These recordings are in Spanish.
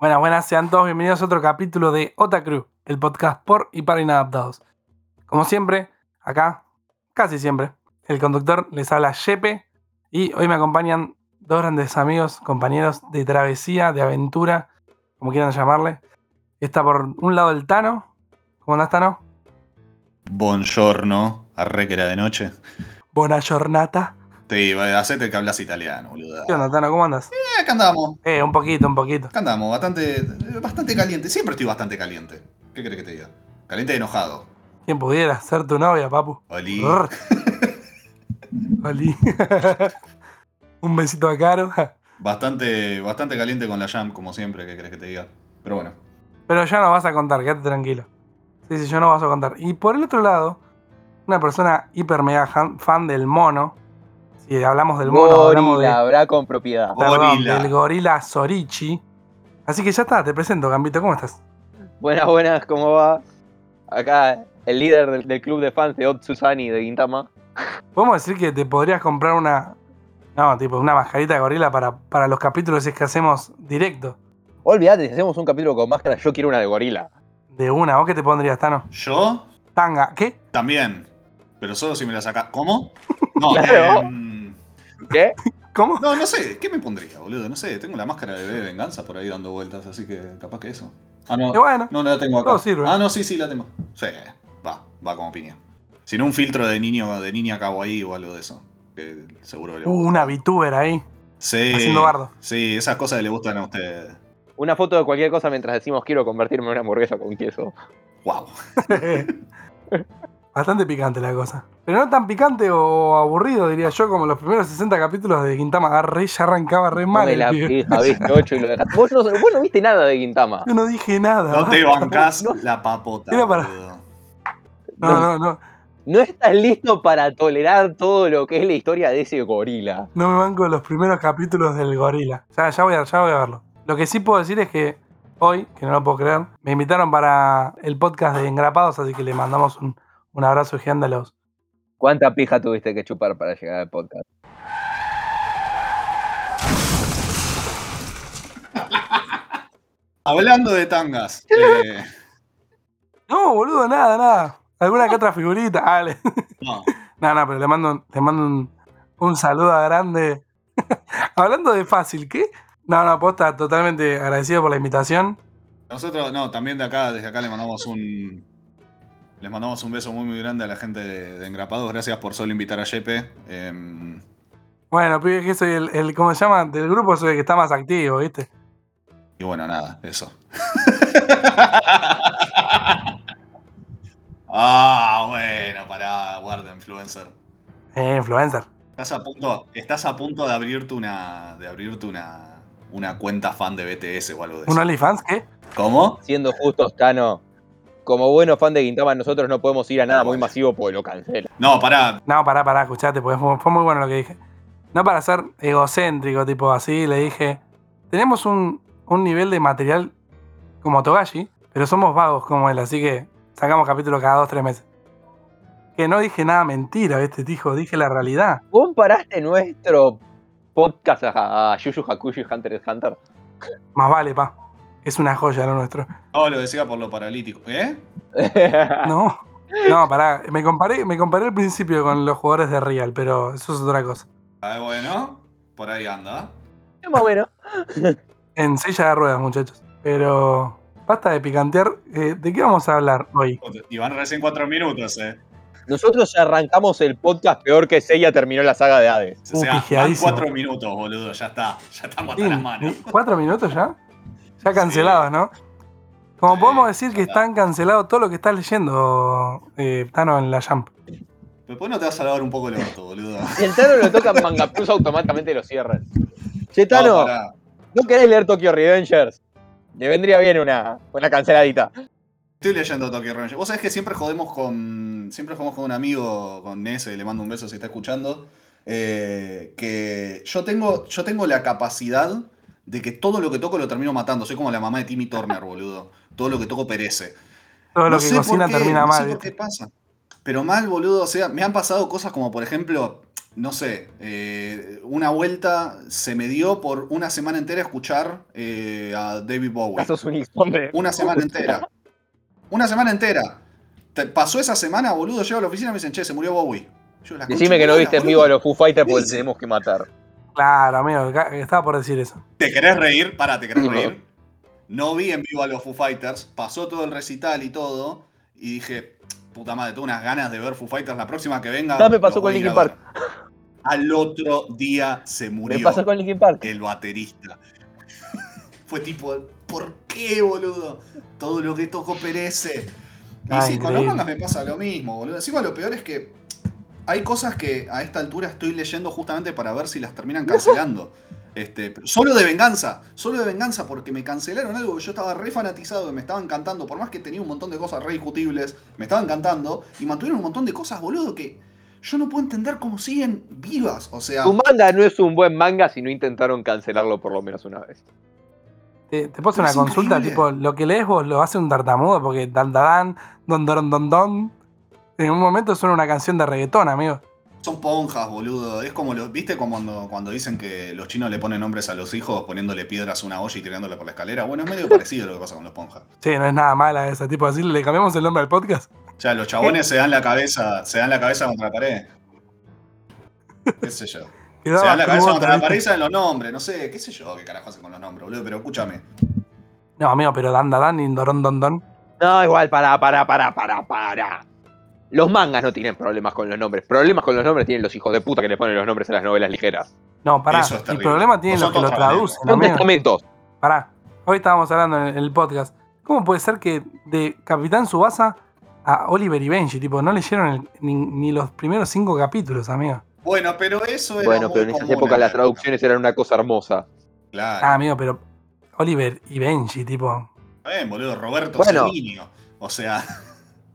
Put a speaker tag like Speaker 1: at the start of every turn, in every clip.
Speaker 1: Buenas, buenas, sean todos bienvenidos a otro capítulo de Otacru, el podcast por y para inadaptados. Como siempre, acá, casi siempre, el conductor les habla Shepe y hoy me acompañan dos grandes amigos, compañeros de travesía, de aventura, como quieran llamarle. Está por un lado el Tano. ¿Cómo andás, Tano?
Speaker 2: Buongiorno, arre que era de noche.
Speaker 1: Buena giornata.
Speaker 2: Sí, hacete que hablas italiano, boludo.
Speaker 1: ¿Qué onda, Tano? ¿Cómo andas?
Speaker 2: Eh, acá andamos.
Speaker 1: Eh, un poquito, un poquito.
Speaker 2: Acá andamos, bastante, bastante caliente. Siempre estoy bastante caliente. ¿Qué crees que te diga? Caliente y enojado.
Speaker 1: ¿Quién pudiera ser tu novia, papu?
Speaker 2: Oli.
Speaker 1: Oli. un besito a Caro.
Speaker 2: Bastante, bastante caliente con la jam, como siempre, ¿qué crees que te diga? Pero bueno.
Speaker 1: Pero ya no vas a contar, quédate tranquilo. Sí, sí, yo no vas a contar. Y por el otro lado, una persona hiper mega fan del mono. Si hablamos del mono, hablamos de,
Speaker 3: Gorila, habrá con propiedad.
Speaker 1: perdón,
Speaker 2: Gorila.
Speaker 1: del gorila Sorichi. Así que ya está, te presento, Gambito, ¿cómo estás?
Speaker 3: Buenas, buenas, ¿cómo va? Acá el líder del, del club de fans de Otsusani de Gintama.
Speaker 1: ¿Podemos decir que te podrías comprar una. No, tipo, una mascarita de gorila para, para los capítulos si es que hacemos directo?
Speaker 3: Olvídate, si hacemos un capítulo con máscara, yo quiero una de gorila.
Speaker 1: De una, ¿vos qué te pondrías, Tano?
Speaker 2: Yo
Speaker 1: Tanga, ¿qué?
Speaker 2: también. Pero solo si me la saca. ¿Cómo? No,
Speaker 3: Claro.
Speaker 2: em,
Speaker 3: ¿Qué?
Speaker 1: ¿Cómo?
Speaker 2: no, no sé. ¿Qué me pondría, boludo? No sé. Tengo la máscara de bebé de venganza por ahí dando vueltas, así que capaz que eso. Ah, no.
Speaker 1: Y bueno,
Speaker 2: No, no la tengo acá.
Speaker 1: Todo sirve.
Speaker 2: Ah, no, sí, sí, la tengo. Sí, va, va como piña. Si no, un filtro de niño, de niña kawaii o algo de eso. Que seguro que le
Speaker 1: uh,
Speaker 2: gusta.
Speaker 1: una VTuber ahí,
Speaker 2: Sí,
Speaker 1: haciendo bardo.
Speaker 2: sí, esas cosas le gustan a ustedes.
Speaker 3: Una foto de cualquier cosa mientras decimos quiero convertirme en una hamburguesa con queso.
Speaker 2: Wow.
Speaker 1: Bastante picante la cosa. Pero no tan picante o aburrido, diría yo, como los primeros 60 capítulos de Quintama. Ah, re- ya arrancaba re mal.
Speaker 3: Come
Speaker 1: el
Speaker 3: la
Speaker 1: pibe.
Speaker 3: pija, viste 8 y lo dejaste. Vos no, vos no viste nada de Gintama.
Speaker 1: Yo no dije nada.
Speaker 2: No te bancás
Speaker 3: No.
Speaker 2: la papota.
Speaker 1: Era para-
Speaker 2: boludo.
Speaker 1: No, no, no.
Speaker 3: No estás listo para tolerar todo lo que es la historia de ese gorila.
Speaker 1: No me banco los primeros capítulos del gorila. Ya, ya, voy a, ya voy a verlo. Lo que sí puedo decir es que hoy, que no lo puedo creer, me invitaron para el podcast de Engrapados, así que le mandamos un, un abrazo gigante a los.
Speaker 3: ¿Cuánta pija tuviste que chupar para llegar al podcast?
Speaker 2: Hablando de tangas. eh,
Speaker 1: No, boludo, nada, nada. Alguna que otra figurita.
Speaker 2: No,
Speaker 1: No, no, pero le mando, un- le mando un, un saludo a grande. Hablando de fácil, ¿qué? No, no, posta, totalmente agradecido por la invitación.
Speaker 2: nosotros, no, también de acá, desde acá le mandamos un. Les mandamos un beso muy muy grande a la gente de, de Engrapados. Gracias por solo invitar a Yepe. Em,
Speaker 1: Bueno, pibe, que soy el, el, ¿cómo se llama? Del grupo soy el que está más activo, ¿viste?
Speaker 2: y bueno, nada, eso. ah, bueno, pará, guarda, influencer.
Speaker 1: Eh, influencer.
Speaker 2: Estás a punto, estás a punto de abrirte una. de abrirte una. una cuenta fan de BTS o algo de eso.
Speaker 1: ¿Un OnlyFans? ¿Qué?
Speaker 2: ¿Cómo?
Speaker 3: Siendo justos, Tano, como buenos fan de Gintama, nosotros no podemos ir a nada muy masivo porque lo cancela.
Speaker 2: No, pará.
Speaker 1: No, pará, pará, escuchate, porque fue, fue muy bueno lo que dije. No para ser egocéntrico, tipo así, le dije, tenemos un, un nivel de material como Togashi, pero somos vagos como él, así que sacamos capítulo cada dos, tres meses. Que no dije nada mentira, ¿viste, hijo? Dije la realidad.
Speaker 3: ¿Comparaste nuestro podcast a, a Yu Yu Hakusho y Hunter x Hunter?
Speaker 1: Más vale, pa. Es una joya lo nuestro.
Speaker 2: No, lo decía por lo paralítico. ¿Eh?
Speaker 1: No, no, pará. Me comparé, me comparé al principio con los jugadores de Real, pero eso es otra cosa.
Speaker 2: Ah, bueno, por ahí anda.
Speaker 3: Más o menos.
Speaker 1: En silla de ruedas, muchachos. Pero basta de picantear. Eh, ¿De qué vamos a hablar hoy?
Speaker 2: Y van recién cuatro minutos, eh.
Speaker 3: Nosotros ya arrancamos el podcast peor que Seiya terminó la saga de Hades.
Speaker 2: O sea,
Speaker 1: Uh,
Speaker 2: van cuatro minutos, boludo. Ya está. Ya estamos hasta
Speaker 1: Sí,
Speaker 2: las manos.
Speaker 1: ¿Cuatro minutos ya? Ya cancelados, ¿no? Como
Speaker 2: Sí,
Speaker 1: podemos decir que están cancelados todo lo que estás leyendo, eh, Tano, en la Jump.
Speaker 2: Después no te vas a lavar un poco el orto, boludo.
Speaker 3: Si el Tano lo toca en Manga Plus, automáticamente lo cierran. Che,
Speaker 2: No,
Speaker 3: Tano,
Speaker 2: pará.
Speaker 3: ¿no querés leer Tokyo Revengers? Le vendría bien una, una canceladita.
Speaker 2: Estoy leyendo Tokyo Revengers. Vos sabés que siempre jodemos con. Siempre jodemos con un amigo, con Nese, le mando un beso si está escuchando. eh, que yo tengo, yo tengo la capacidad de que todo lo que toco lo termino matando. Soy como la mamá de Timmy Turner, boludo. Todo lo que toco perece.
Speaker 1: Todo lo
Speaker 2: No
Speaker 1: que
Speaker 2: sé por
Speaker 1: cocina
Speaker 2: qué,
Speaker 1: termina
Speaker 2: no
Speaker 1: mal.
Speaker 2: sé qué pasa. Pero mal, boludo. O sea, me han pasado cosas como, por ejemplo, no sé, eh, una vuelta se me dio por una semana entera escuchar eh, a David Bowie.
Speaker 3: ¿Acaso es un?
Speaker 2: Una semana entera. Una semana entera. Te- pasó esa semana, boludo, llego a la oficina y me dicen, che, se murió Bowie. Yo,
Speaker 3: Decime
Speaker 2: de
Speaker 3: que no viste en vivo a los Foo Fighters porque tenemos que matar.
Speaker 1: Claro, amigo, estaba por decir eso.
Speaker 2: ¿Te querés reír? Pará, ¿te querés
Speaker 3: No.
Speaker 2: reír? No vi en vivo a los Foo Fighters, pasó todo el recital y todo, y dije, puta madre, tengo unas ganas de ver Foo Fighters la próxima que venga.
Speaker 3: No, me pasó con Linkin
Speaker 2: a ver".
Speaker 3: Park.
Speaker 2: Al otro día se murió
Speaker 3: Me pasó con Linkin Park.
Speaker 2: el baterista. Fue tipo, ¿por qué, boludo? Todo lo que toco perece. Y sí, con los
Speaker 1: increíble.
Speaker 2: mangas me pasa lo mismo, boludo. Encima lo peor es que hay cosas que a esta altura estoy leyendo justamente para ver si las terminan cancelando. Este, solo de venganza, solo de venganza, porque me cancelaron algo que yo estaba re fanatizado, que me estaba encantando, por más que tenía un montón de cosas re discutibles, me estaba encantando, y mantuvieron un montón de cosas, boludo, que yo no puedo entender cómo siguen vivas. O sea,
Speaker 3: Tu manga no es un buen manga si no intentaron cancelarlo por lo menos una vez.
Speaker 1: Te, te una consulta,
Speaker 2: increíble.
Speaker 1: tipo, lo que lees vos lo hace un tartamudo porque dan dan don don don don. En un momento suena una canción de reggaetón, amigo.
Speaker 2: Son ponjas, boludo. Es como los. ¿Viste como cuando, cuando dicen que los chinos le ponen nombres a los hijos poniéndole piedras a una olla y tirándole por la escalera? Bueno, es medio parecido lo que pasa con los ponjas.
Speaker 1: Sí, no es nada mala esa, tipo, decirle, le cambiamos el nombre al podcast.
Speaker 2: O sea, los chabones se dan la cabeza, se dan la cabeza contra la pared. ¿Qué sé yo? Se dan la cabeza contra la pared y saben los nombres, no sé, qué sé yo, qué carajo hacen con los nombres, boludo, pero escúchame.
Speaker 1: No, amigo, pero dan dan dan y dorón don don.
Speaker 3: No, igual, pará, pará, pará, pará, pará. Los mangas no tienen problemas con los nombres. Problemas con los nombres tienen los hijos de puta que le ponen los nombres a las novelas ligeras.
Speaker 1: No, pará.
Speaker 2: Es
Speaker 1: el problema tienen los que lo traducen,
Speaker 3: Son testamentos.
Speaker 1: Pará. Hoy estábamos hablando en el podcast. ¿Cómo puede ser que de Capitán Subasa a Oliver y Benji, tipo, no leyeron el- ni, ni los primeros cinco capítulos, amigo?
Speaker 2: Bueno, pero eso era.
Speaker 3: Bueno,
Speaker 2: muy
Speaker 3: pero en esas épocas las traducciones eran una cosa hermosa.
Speaker 2: Claro.
Speaker 1: Ah, amigo, pero Oliver y Benji, tipo.
Speaker 2: Está bien, boludo, Roberto
Speaker 3: Bueno.
Speaker 2: O sea,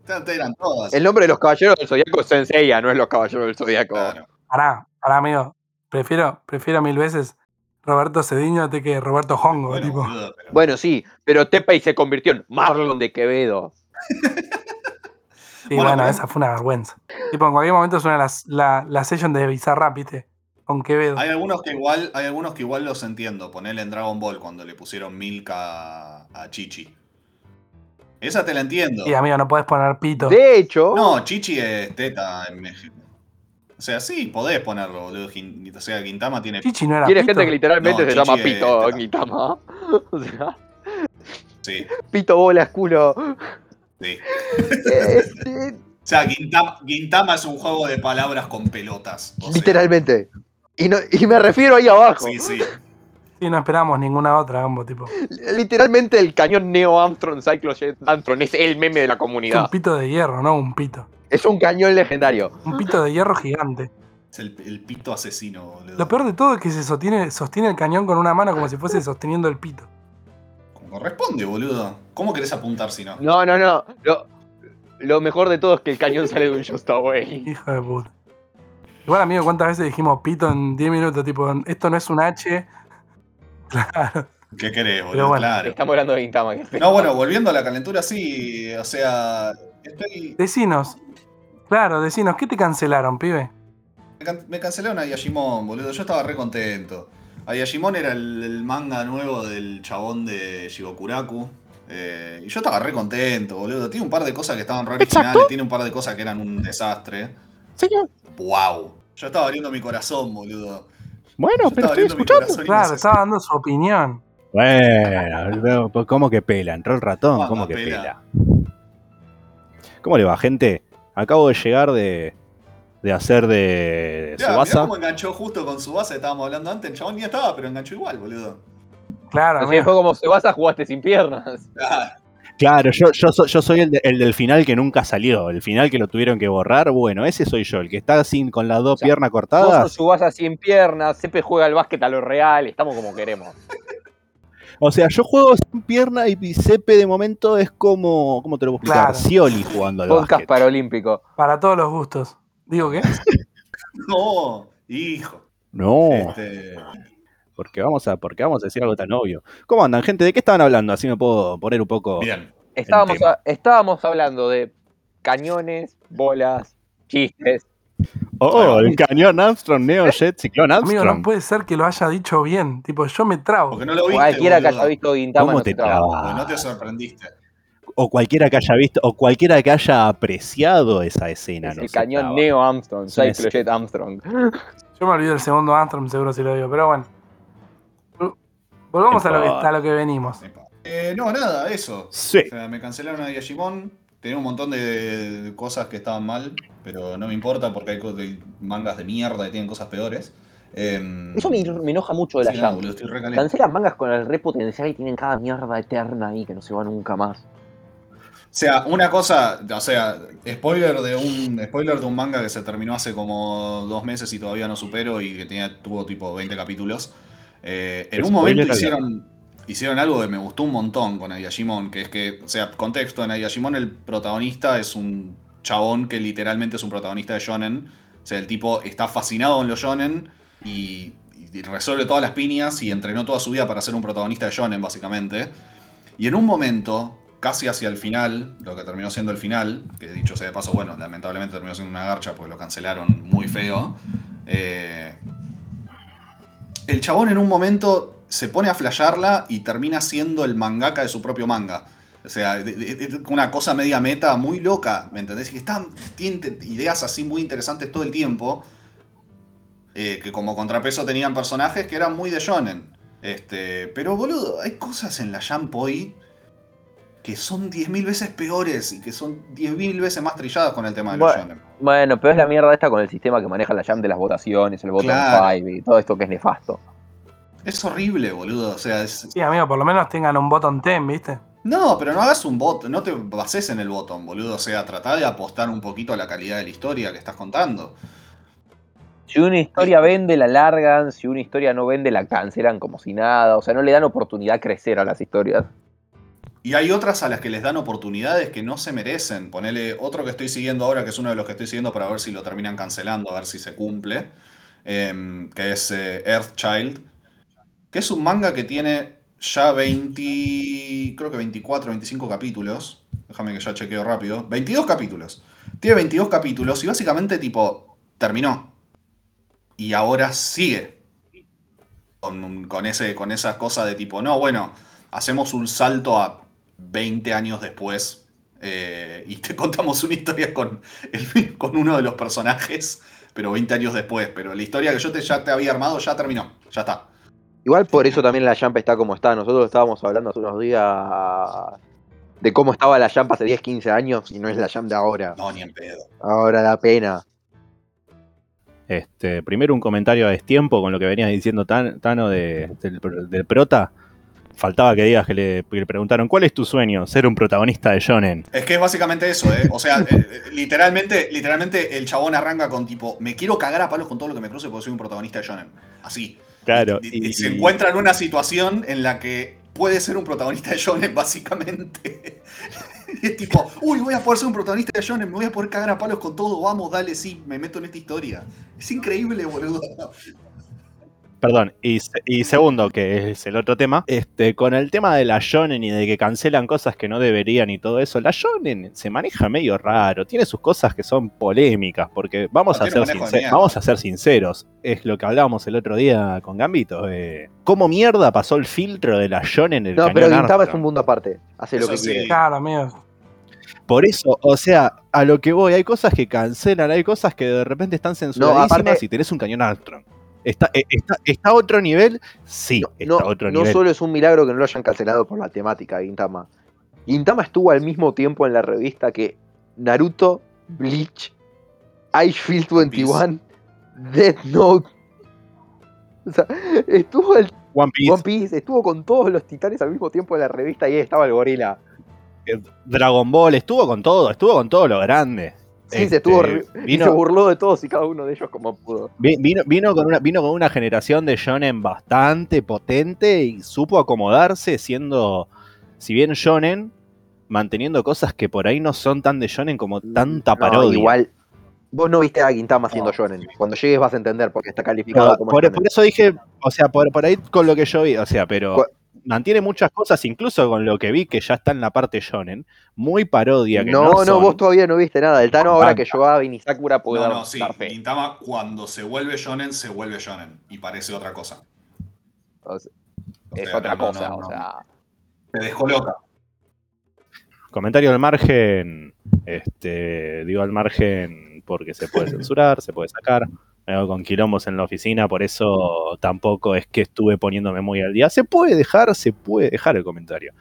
Speaker 2: eran todas.
Speaker 3: El nombre de los caballeros del Zodíaco es Senseiya, no es los caballeros del Zodíaco.
Speaker 2: Claro.
Speaker 1: Pará, pará, amigo. Prefiero, prefiero mil veces Roberto Cediño antes que Roberto Hongo,
Speaker 2: Bueno,
Speaker 1: tipo.
Speaker 2: boludo, pero-
Speaker 3: Bueno, sí, pero Tepei se convirtió en Marlon de Quevedo.
Speaker 1: Sí,
Speaker 2: Bueno,
Speaker 1: esa fue una vergüenza. Tipo, en cualquier momento suena las- la, la session de Bizarrap, ¿viste? Con Quevedo.
Speaker 2: Hay algunos que igual, hay algunos que igual los entiendo. Ponele en Dragon Ball cuando le pusieron Milka a Chichi. Esa te la entiendo.
Speaker 1: Sí, amigo, no podés poner pito.
Speaker 3: De hecho,
Speaker 2: No, Chichi es teta en México. O sea, sí, podés ponerlo, boludo. O sea, Quintama tiene.
Speaker 1: Chichi no era
Speaker 3: tiene
Speaker 1: pito.
Speaker 3: gente que literalmente
Speaker 2: No,
Speaker 3: se llama
Speaker 2: es
Speaker 3: Pito
Speaker 2: teta.
Speaker 3: Gintama. O sea,
Speaker 2: Sí,
Speaker 3: Pito bolas, culo.
Speaker 2: sí.
Speaker 3: Este,
Speaker 2: O sea, Gintama es un juego de palabras con pelotas. o sea,
Speaker 3: literalmente. Y, no, y me refiero ahí abajo.
Speaker 2: Sí, sí.
Speaker 1: Sí, no esperamos ninguna otra, ambos, tipo.
Speaker 3: Literalmente el cañón Neo Armstrong Cyclojet Armstrong es el meme de la
Speaker 1: Es un
Speaker 3: comunidad.
Speaker 1: pito de hierro, no un pito.
Speaker 3: Es un cañón legendario.
Speaker 1: Un pito de hierro gigante.
Speaker 2: Es el, el pito asesino, boludo.
Speaker 1: Lo peor de todo es que se sostiene, sostiene el cañón con una mano como si fuese sosteniendo el pito.
Speaker 2: Como corresponde, boludo. ¿Cómo querés apuntar si no?
Speaker 3: No, no, no. Lo, lo mejor de todo es que el cañón sale de un Just Away.
Speaker 1: Hijo de puta. Igual, amigo, ¿cuántas veces dijimos pito en 10 minutos? Tipo, esto no es un H. Claro.
Speaker 2: ¿Qué querés, boludo?
Speaker 1: Pero bueno,
Speaker 2: claro.
Speaker 3: Estamos hablando de Gintama. que
Speaker 2: No, bueno, volviendo a la calentura, sí. O sea, estoy.
Speaker 1: Decinos. Claro, decinos, ¿qué te cancelaron, pibe?
Speaker 2: Me, can- me cancelaron a Yashimon, boludo. Yo estaba re contento. A Yashimon era el, el manga nuevo del chabón de Shigokuraku. eh, y yo estaba re contento, boludo. Tiene un par de cosas que estaban re originales, tiene un par de cosas que eran un desastre.
Speaker 4: Señor.
Speaker 2: ¡Wow! Yo estaba abriendo mi corazón, boludo.
Speaker 4: Bueno, pero estoy escuchando.
Speaker 1: Claro, estaba dando su opinión.
Speaker 4: Bueno, pero, pues, ¿cómo que pela? Entró el ratón, ¿cómo que
Speaker 2: pela.
Speaker 4: ¿Cómo le va, gente? Acabo de llegar de, de hacer de
Speaker 2: Ya, mirá
Speaker 4: Subasa.
Speaker 2: cómo enganchó justo con su base, estábamos hablando antes. El chabón ni estaba, pero enganchó igual, boludo.
Speaker 1: Claro,
Speaker 3: fue como se vas a jugaste sin piernas.
Speaker 2: Ah,
Speaker 4: Claro, yo, yo, soy, yo soy el, de- el del final que nunca salió, el final que lo tuvieron que borrar. Bueno, ese soy yo, el que está sin con las dos
Speaker 3: sea,
Speaker 4: piernas
Speaker 3: Vos
Speaker 4: cortadas.
Speaker 3: sos Subasa sin piernas, siempre juega al básquet a lo real, estamos como queremos.
Speaker 4: O sea, yo juego sin pierna y Pisepe de momento es como, ¿cómo te lo puedo explicar?
Speaker 1: Claro.
Speaker 4: Scioli jugando al
Speaker 3: Podcast
Speaker 4: básquet.
Speaker 3: paralímpico.
Speaker 1: Para todos los gustos. ¿Digo qué?
Speaker 2: no, hijo.
Speaker 4: No,
Speaker 2: Este,
Speaker 4: porque vamos a, porque vamos a decir algo tan obvio. ¿Cómo andan, gente? ¿De qué estaban hablando? Así me puedo poner un poco.
Speaker 2: bien.
Speaker 3: Estábamos, a- estábamos hablando de cañones, bolas, chistes.
Speaker 4: Oh, el cañón Armstrong, Neo Jet, Ciclón
Speaker 1: Amigo,
Speaker 4: Armstrong.
Speaker 1: no puede ser que lo haya dicho bien. Tipo, yo me trago.
Speaker 2: Porque no lo viste.
Speaker 3: Cualquiera que haya visto Gintama
Speaker 4: ¿Cómo
Speaker 3: no
Speaker 4: te
Speaker 3: traba.
Speaker 2: no te sorprendiste.
Speaker 4: O cualquiera que haya visto, o cualquiera que haya apreciado esa escena.
Speaker 3: Es
Speaker 4: no
Speaker 3: el cañón
Speaker 4: traba.
Speaker 3: Neo Armstrong, Cyclojet Armstrong.
Speaker 1: Yo me olvidé del segundo Anthem, seguro si lo digo, pero bueno. Vol- Volvamos a lo, que, a lo que venimos.
Speaker 2: Eh, no, nada, eso.
Speaker 4: Sí.
Speaker 2: O sea, me cancelaron a Digimon. Tenía un montón de cosas que estaban mal, pero no me importa porque hay mangas de mierda que tienen cosas peores. Em,
Speaker 3: Eso me, me enoja mucho de la
Speaker 2: sí, caliente.
Speaker 3: Cancelan mangas con el re potencial y tienen cada mierda eterna ahí que no se va nunca más.
Speaker 2: O sea, una cosa, o sea, spoiler de un spoiler de un manga que se terminó hace como dos meses y todavía no supero y que tenía, tuvo tipo 20 capítulos. Eh, en un momento hicieron, hicieron algo que me gustó un montón con Ayashimon, que es que, o sea, contexto, en Ayashimon el protagonista es un chabón que literalmente es un protagonista de shonen. O sea, el tipo está fascinado con los shonen y, y resuelve todas las piñas y entrenó toda su vida para ser un protagonista de shonen, básicamente. Y en un momento, casi hacia el final, lo que terminó siendo el final, que dicho sea de paso, bueno, lamentablemente terminó siendo una garcha porque lo cancelaron muy feo. eh, el chabón en un momento se pone a flashearla y termina siendo el mangaka de su propio manga. O sea, de- una cosa media meta muy loca, ¿me entendés? Y están, tienen ideas así muy interesantes todo el tiempo. eh, que como contrapeso tenían personajes que eran muy de shonen. Este, pero boludo, hay cosas en la Jump hoy que son 10.000 veces peores y que son 10.000 veces más trilladas con el tema de los
Speaker 3: Bueno. Bueno, pero es la mierda esta con el sistema que maneja la Jam de las votaciones, el botón
Speaker 2: Claro.
Speaker 3: 5 y todo esto que es nefasto.
Speaker 2: Es horrible, boludo. O sea, es,
Speaker 1: Sí, amigo, por lo menos tengan un botón 10, ¿viste?
Speaker 2: No, pero no hagas un bot, no te bases en el botón, boludo. O sea, tratá de apostar un poquito a la calidad de la historia que estás contando.
Speaker 3: Si una historia vende, la largan, si una historia no vende, la cancelan como si nada. O sea, no le dan oportunidad a crecer a las historias.
Speaker 2: Y hay otras a las que les dan oportunidades que no se merecen. Ponele otro que estoy siguiendo ahora, que es uno de los que estoy siguiendo para ver si lo terminan cancelando, a ver si se cumple. em, que es eh, Earthchild. Que es un manga que tiene ya 20. Creo que 24, 25 capítulos. Déjame que ya chequeo rápido. 22 capítulos. Tiene 22 capítulos y básicamente, tipo, terminó. Y ahora sigue. Con, ese, con esa cosa de tipo, no, bueno, hacemos un salto a 20 años después eh, y te contamos una historia con, el- con uno de los personajes, pero 20 años después. Pero la historia que yo te, ya te había armado ya terminó, ya está.
Speaker 3: Igual por eso también la Jump está como está. Nosotros estábamos hablando hace unos días de cómo estaba la Jump hace 10, 15 años y no es la de ahora.
Speaker 2: No, ni en pedo.
Speaker 3: Ahora da pena.
Speaker 4: Este, primero un comentario a destiempo con lo que venías diciendo Tan- Tano de- del, del prota. Faltaba que digas que le, que le preguntaron, ¿cuál es tu sueño? Ser un protagonista de Shonen.
Speaker 2: Es que es básicamente eso, ¿eh? O sea, eh, eh, literalmente, literalmente el chabón arranca con tipo, me quiero cagar a palos con todo lo que me cruce porque soy un protagonista de Shonen. Así.
Speaker 4: Claro.
Speaker 2: Y, y- y
Speaker 4: y-
Speaker 2: se encuentra en una situación en la que puede ser un protagonista de Shonen, básicamente. Y es tipo, uy, voy a poder ser un protagonista de Shonen, me voy a poder cagar a palos con todo, vamos, dale, sí, me meto en esta historia. Es increíble, boludo.
Speaker 4: Perdón, y, se- y segundo, que es el otro tema, este, con el tema de la Shonen y de que cancelan cosas que no deberían y todo eso, la Shonen se maneja medio raro, tiene sus cosas que son polémicas, porque vamos,
Speaker 2: No,
Speaker 4: a, ser sincer- vamos a ser sinceros, es lo que hablábamos el otro día con Gambito, eh, ¿cómo mierda pasó el filtro de la Shonen en el
Speaker 3: No, pero Gintama es un mundo aparte. Hace lo que
Speaker 2: sí.
Speaker 3: quiere.
Speaker 1: Claro, amigo.
Speaker 4: Por eso, o sea, a lo que voy, hay cosas que cancelan, hay cosas que de repente están censuradísimas
Speaker 3: aparte-
Speaker 4: y tenés un cañón Armstrong. ¿Está, eh, está, ¿Está a otro nivel? Sí,
Speaker 3: No,
Speaker 4: está
Speaker 3: no,
Speaker 4: a otro
Speaker 3: no
Speaker 4: nivel.
Speaker 3: solo es un milagro que no lo hayan cancelado por la temática de Gintama. Gintama estuvo al mismo tiempo en la revista que Naruto, Bleach, Icefield 21, Death Note. O sea, estuvo el
Speaker 4: One Piece,
Speaker 3: One Piece, estuvo con todos los titanes al mismo tiempo en la revista y ahí estaba el gorila.
Speaker 4: eh, Dragon Ball, estuvo con todo, estuvo con todo lo grande.
Speaker 3: Sí, se
Speaker 4: Este,
Speaker 3: estuvo se burló de todos y cada uno de ellos como pudo.
Speaker 4: vi- vino, vino, con una, vino con una generación de shonen bastante potente y supo acomodarse siendo, si bien shonen, manteniendo cosas que por ahí no son tan de shonen como tanta
Speaker 3: No,
Speaker 4: parodia.
Speaker 3: igual, vos no viste a Gintama haciendo
Speaker 2: No.
Speaker 3: shonen. Cuando llegues vas a entender porque está calificado como
Speaker 4: por-
Speaker 3: shonen.
Speaker 4: por eso dije, o sea, por, por ahí con lo que yo vi, o sea, pero
Speaker 3: Cu-
Speaker 4: mantiene muchas cosas, incluso con lo que vi que ya está en la parte shonen, muy parodia. Que no,
Speaker 3: No, no,
Speaker 4: son-
Speaker 3: vos todavía no viste nada. El Tano ahora que yo a Sakura puede
Speaker 2: No,
Speaker 3: dar,
Speaker 2: no, sí. Gintama cuando se vuelve shonen, se vuelve shonen. Y parece otra cosa.
Speaker 3: O sea,
Speaker 2: O
Speaker 3: es
Speaker 2: sea,
Speaker 3: otra
Speaker 2: no,
Speaker 3: cosa,
Speaker 2: no,
Speaker 3: o sea.
Speaker 2: Te descoloca.
Speaker 4: Comentario al margen, este, digo al margen porque se puede censurar, se puede sacar. Me hago con quilombos en la oficina, por eso tampoco es que estuve poniéndome muy al día. Se puede dejar, se puede dejar el comentario.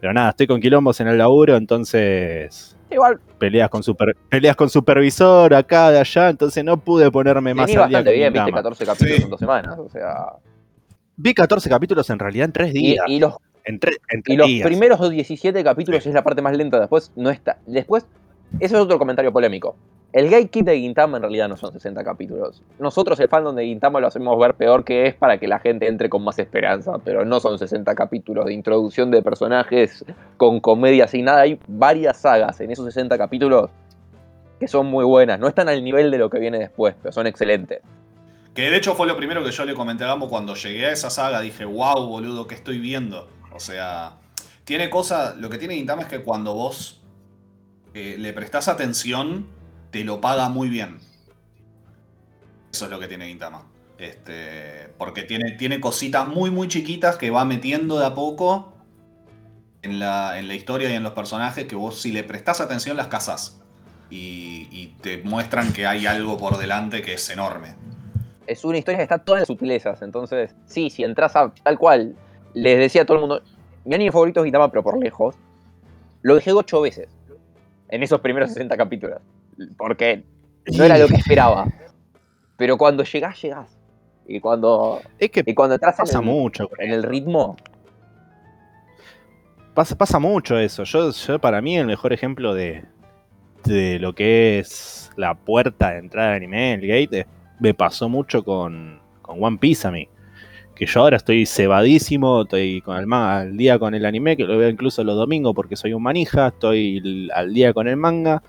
Speaker 4: Pero nada, estoy con quilombos en el laburo, entonces
Speaker 3: Igual,
Speaker 4: peleas con super, peleas con supervisor acá, de allá, entonces no pude ponerme más al día
Speaker 3: bastante bien, viste
Speaker 4: Gintama.
Speaker 3: 14 capítulos
Speaker 2: Sí.
Speaker 3: en dos semanas, o sea.
Speaker 4: Vi 14 capítulos en realidad en tres días.
Speaker 3: y los,
Speaker 4: en tres, en
Speaker 3: y
Speaker 4: tres
Speaker 3: los
Speaker 4: días.
Speaker 3: primeros 17 capítulos es la parte más lenta, después no está. Después, eso es otro comentario polémico. El Gatekeep de Gintama en realidad no son 60 capítulos. Nosotros, el fandom de Gintama, lo hacemos ver peor que es para que la gente entre con más esperanza, pero no son 60 capítulos de introducción de personajes con comedia sin nada. Hay varias sagas en esos 60 capítulos que son muy buenas. No están al nivel de lo que viene después, pero son excelentes.
Speaker 2: Que de hecho fue lo primero que yo le comenté a Gambo cuando llegué a esa saga. Dije, wow, boludo, ¿qué estoy viendo? O sea, tiene cosas. Lo que tiene Gintama es que cuando vos eh, le prestás atención, te lo paga muy bien. Eso es lo que tiene Gintama. Este, porque tiene, tiene cositas muy, muy chiquitas que va metiendo de a poco en la, en la historia y en los personajes que vos, si le prestás atención, las cazás. Y, te muestran que hay algo por delante que es enorme.
Speaker 3: es una historia que está toda en sutilezas. Entonces, sí, si entras a tal cual, les decía a todo el mundo, mi anime favorito es Gintama, pero por lejos. Lo dejé ocho veces en esos primeros 60 capítulos. Porque no era lo que esperaba. Pero cuando llegás, llegás. Y cuando,
Speaker 4: Es que
Speaker 3: y cuando entras en
Speaker 4: pasa
Speaker 3: el,
Speaker 4: mucho.
Speaker 3: en el ritmo,
Speaker 4: Pasa, pasa mucho eso. Yo, yo, para mí, el mejor ejemplo de, de lo que es la puerta de entrada de anime, el gate, me pasó mucho con, con One Piece a mí. Que yo ahora estoy cebadísimo, estoy con el manga al día con el anime, que lo veo incluso los domingos porque soy un manija, estoy al día con el manga.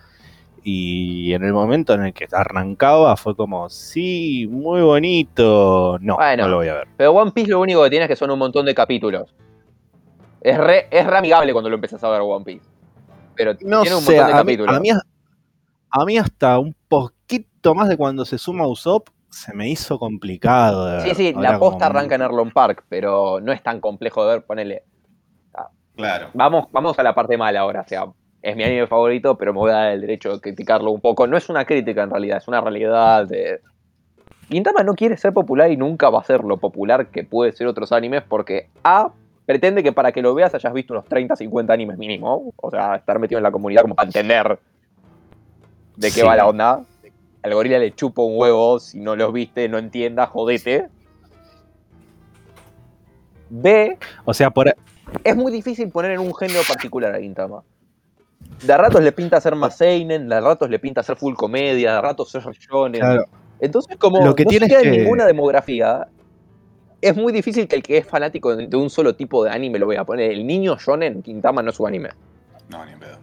Speaker 4: Y en el momento en el que arrancaba fue como, sí, muy bonito. No,
Speaker 3: Bueno.
Speaker 4: no lo voy a ver.
Speaker 3: pero One Piece lo único que tiene es que son un montón de capítulos. Es re, es re amigable cuando lo empezás a ver One Piece. Pero
Speaker 4: No
Speaker 3: tiene un
Speaker 4: sé,
Speaker 3: montón de
Speaker 4: a mí,
Speaker 3: capítulos.
Speaker 4: a, mí, a mí hasta un poquito más de cuando se suma Usopp se me hizo complicado de
Speaker 3: sí, sí,
Speaker 4: Ahora
Speaker 3: la posta
Speaker 4: como-
Speaker 3: arranca en Erlon Park, pero no es tan complejo de ver, ponele.
Speaker 2: Claro.
Speaker 3: Vamos, vamos a la parte mala ahora, o sea, es mi anime favorito, pero me voy a dar el derecho de criticarlo un poco. No es una crítica en realidad, es una realidad de... Gintama no quiere ser popular y nunca va a ser lo popular que puede ser otros animes porque A, pretende que para que lo veas hayas visto unos 30, 50 animes mínimo, o sea, estar metido en la comunidad como para entender de qué
Speaker 4: Sí.
Speaker 3: va la onda. Al gorila le chupa un huevo, si no los viste, no entienda, jodete. B,
Speaker 4: O sea, por,
Speaker 3: es muy difícil poner en un género particular a Gintama. De a ratos le pinta ser más seinen, de a ratos le pinta ser full comedia, de a ratos ser shonen.
Speaker 4: Claro.
Speaker 3: Entonces, como
Speaker 4: Lo que
Speaker 3: no
Speaker 4: tiene
Speaker 3: se
Speaker 4: es
Speaker 3: queda en ninguna demografía, es muy difícil que el que es fanático de un solo tipo de anime lo vea. Poner el niño shonen, Gintama no es su anime.
Speaker 2: No, ni en pedo.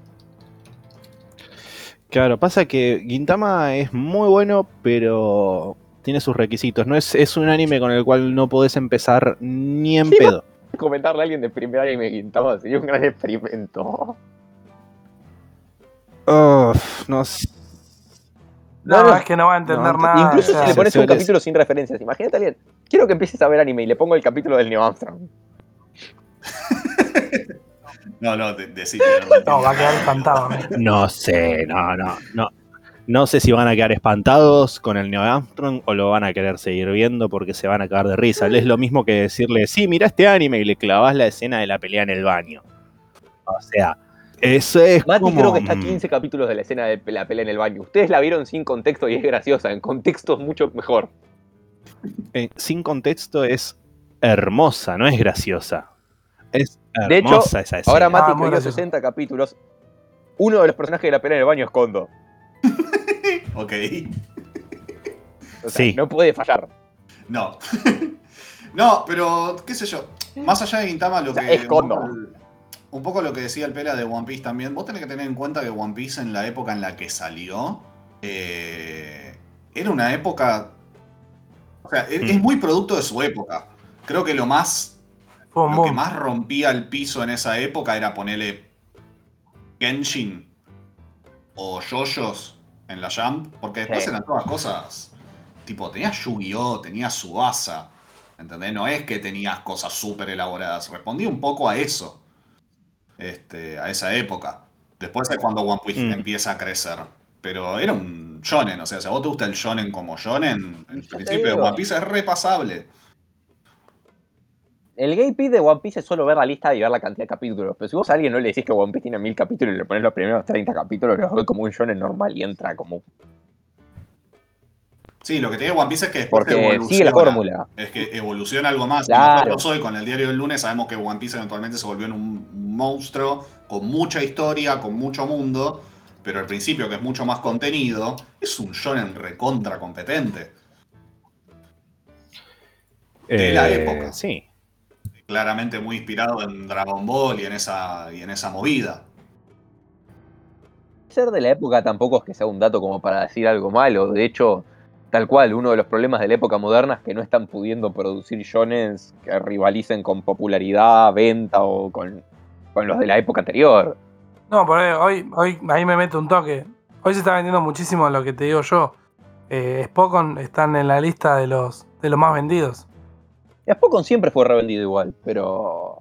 Speaker 4: claro, pasa que Gintama es muy bueno, pero tiene sus requisitos. No es, es un anime con el cual no podés empezar ni en
Speaker 3: Sí,
Speaker 4: pedo.
Speaker 3: Comentarle a alguien de primer anime Gintama sería un gran experimento.
Speaker 4: Uf, no sé.
Speaker 1: No,
Speaker 3: No,
Speaker 1: es que no va a entender
Speaker 4: No,
Speaker 1: nada.
Speaker 3: Incluso
Speaker 1: o sea,
Speaker 3: si le pones un capítulo sin referencias. Imagínate a alguien, quiero que empieces a ver anime y le pongo el capítulo del Neo Armstrong.
Speaker 2: No, no, de, de sí,
Speaker 1: No, va a quedar espantado. ¿no?
Speaker 4: No sé, no, no, no. No sé si van a quedar espantados con el Neo Armstrong o lo van a querer seguir viendo porque se van a cagar de risa. Es lo mismo que decirle, sí, mira este anime y le clavas la escena de la pelea en el baño. O sea, eso es
Speaker 3: Mati
Speaker 4: como...
Speaker 3: creo que está a
Speaker 4: mm,
Speaker 3: 15 capítulos de la escena de la pelea en el baño. Ustedes la vieron sin contexto y es graciosa. En contexto es mucho mejor.
Speaker 4: eh, sin contexto es hermosa, no es graciosa. Es
Speaker 3: De hecho,
Speaker 4: hermosa esa escena.
Speaker 3: Ahora Mati
Speaker 1: Ah,
Speaker 3: que
Speaker 1: muy
Speaker 3: vio
Speaker 1: gracioso.
Speaker 3: 60 capítulos. Uno de los personajes de la pelea en el baño es Kondo.
Speaker 2: Ok.
Speaker 3: O sea,
Speaker 4: Sí.
Speaker 3: No puede fallar.
Speaker 2: No. no, pero qué sé yo. Más allá de Gintama, lo
Speaker 3: O sea,
Speaker 2: que.
Speaker 3: es Kondo.
Speaker 2: Un poco lo que decía el Pela de One Piece también. Vos tenés que tener en cuenta que One Piece en la época en la que salió. eh, era una época. O sea, es, es
Speaker 4: Mm.
Speaker 2: muy producto de su época. Creo que lo más Lo que más rompía el piso en esa época era ponerle Genshin o Yoyos en la Jump, porque después
Speaker 3: Sí.
Speaker 2: eran todas cosas. Tipo, tenías Yu-Gi-Oh!, tenías Subasa. ¿Entendés? No es que tenías cosas súper elaboradas. Respondía un poco a eso. Este, a esa época. Después es cuando One Piece
Speaker 4: Mm.
Speaker 2: empieza a crecer. Pero era un shonen, o sea, si a vos te gusta el shonen como shonen, el principio de. One Piece es repasable.
Speaker 3: El gameplay de One Piece es solo ver la lista y ver la cantidad de capítulos. Pero si vos a alguien no le decís que One Piece tiene mil capítulos y le pones los primeros 30 capítulos, lo ve como un shonen normal y entra como.
Speaker 2: Sí, lo que tiene One Piece es que después
Speaker 3: Porque
Speaker 2: evoluciona.
Speaker 3: sigue la fórmula.
Speaker 2: Es que evoluciona algo más. Y
Speaker 3: Claro.
Speaker 2: Nosotros hoy con el diario del lunes sabemos que One Piece eventualmente se volvió en un monstruo con mucha historia, con mucho mundo, pero al principio, que es mucho más contenido, es un shonen recontra competente. De la época.
Speaker 4: Eh, Sí.
Speaker 2: Claramente muy inspirado en Dragon Ball y en esa, y en esa movida.
Speaker 3: Ser de la época tampoco es que sea un dato como para decir algo malo. De hecho, tal cual, uno de los problemas de la época moderna es que no están pudiendo producir shonens que rivalicen con popularidad, venta o con, con los de la época anterior.
Speaker 1: No, por ahí, hoy, hoy ahí me meto un toque. Hoy se está vendiendo muchísimo lo que te digo yo. Eh, Spokon están en la lista de los, de los más vendidos.
Speaker 3: Spokon siempre fue revendido igual, pero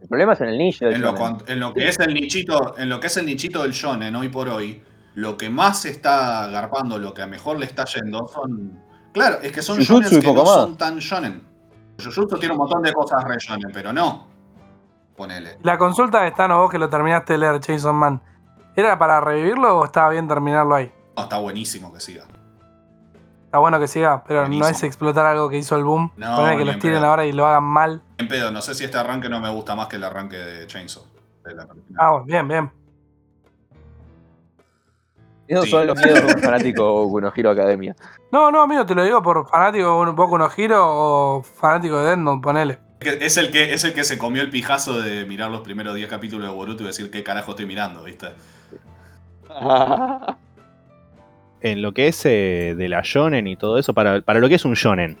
Speaker 3: el problema es en el nicho del
Speaker 2: En lo,
Speaker 3: shonen.
Speaker 2: con- en lo que es el nichito, en lo que es el nichito del shonen hoy por hoy, lo que más se está agarpando, lo que a mejor le está yendo, son. Claro, es que son shonen
Speaker 3: y
Speaker 2: que
Speaker 3: poco
Speaker 2: no
Speaker 3: más.
Speaker 2: son tan shonen. Jujutsu tiene un montón de cosas re shonen, pero no. Ponele.
Speaker 1: La consulta de Stan o vos que lo terminaste de leer, Jason Man, ¿era para revivirlo o estaba bien terminarlo ahí?
Speaker 2: No, está buenísimo que siga.
Speaker 1: Está bueno que siga, pero no es explotar algo que hizo el boom.
Speaker 2: No,
Speaker 1: Poner que los
Speaker 2: en
Speaker 1: tiren
Speaker 2: pedo.
Speaker 1: ahora y lo hagan mal.
Speaker 2: En pedo, no sé si este arranque no me gusta más que el arranque de Chainsaw. de la original.
Speaker 1: Ah, bueno, bien, bien.
Speaker 3: Esos
Speaker 2: Sí.
Speaker 3: son los miedos de un fanático Kuno Hero Academia.
Speaker 1: No, no, amigo, te lo digo por fanático de un poco unos giros o fanático de Note, ponele.
Speaker 2: Es el, que, es el que se comió el pijazo de mirar los primeros 10 capítulos de Boruto y decir qué carajo estoy mirando, ¿viste?
Speaker 4: En lo que es eh, de la shonen y todo eso, para, para lo que es un shonen,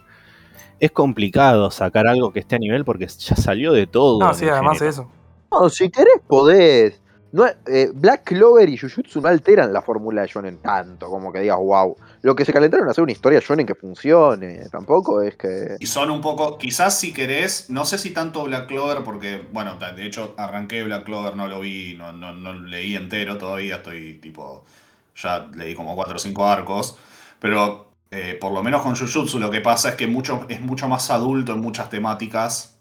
Speaker 4: es complicado sacar algo que esté a nivel porque ya salió de todo.
Speaker 1: No, sí, además
Speaker 4: género.
Speaker 1: eso.
Speaker 3: No, si querés podés. No, eh, Black Clover y Jujutsu no alteran la fórmula de Shonen tanto, como que digas, wow. Lo que se calentaron es hacer una historia Shonen que funcione. Tampoco es que.
Speaker 2: Y son un poco, quizás si querés, no sé si tanto Black Clover, porque, bueno, de hecho arranqué Black Clover, no lo vi, no, no, no leí entero todavía, estoy tipo, ya leí como 4 o 5 arcos, pero eh, por lo menos con Jujutsu lo que pasa es que mucho, es mucho más adulto en muchas temáticas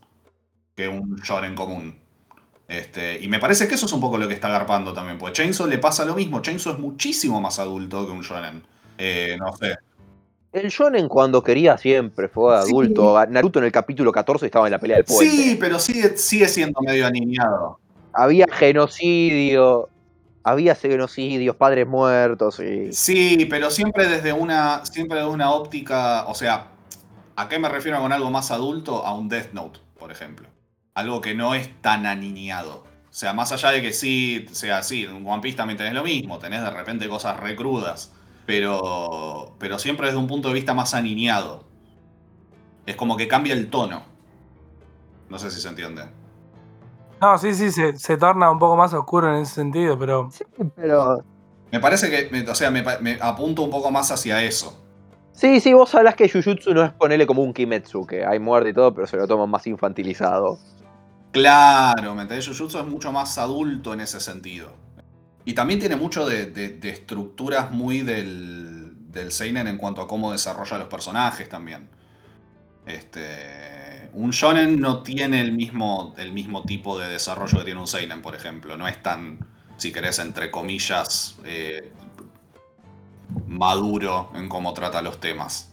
Speaker 2: que un shonen común. Este, y me parece que eso es un poco lo que está agarpando también, porque Chainsaw le pasa lo mismo, Chainsaw es muchísimo más adulto que un shonen. Eh, no sé.
Speaker 3: El Shonen cuando quería siempre fue
Speaker 2: Sí.
Speaker 3: adulto. Naruto en el capítulo 14 estaba en la pelea del puente.
Speaker 2: Sí, pero sigue, sigue siendo medio aniñado.
Speaker 3: Había genocidio. Había genocidios, padres muertos y.
Speaker 2: Sí, pero siempre desde una, siempre desde una óptica, o sea, ¿a qué me refiero con algo más adulto? A un Death Note, por ejemplo. Algo que no es tan aniñado. O sea, más allá de que sí, sea así, en One Piece también tenés lo mismo, tenés de repente cosas re crudas, pero, pero siempre desde un punto de vista más aniñado. Es como que cambia el tono. No sé si se entiende.
Speaker 1: No, sí, sí, se, se torna un poco más oscuro en ese sentido, pero
Speaker 3: Pero.
Speaker 2: Me parece que, me- o sea, me apunto un poco más hacia eso.
Speaker 3: Sí, sí, vos hablas que Jujutsu no es ponerle como un Kimetsu, que hay muerte y todo, pero se lo toman más infantilizado.
Speaker 2: Claro, ¿me entendés? Jujutsu es mucho más adulto en ese sentido. Y también tiene mucho de, estructuras muy del, del Seinen en cuanto a cómo desarrolla los personajes también. Este, un Shonen no tiene el mismo, el mismo tipo de desarrollo que tiene un Seinen, por ejemplo. No es tan, si querés, entre comillas, eh, maduro en cómo trata los temas.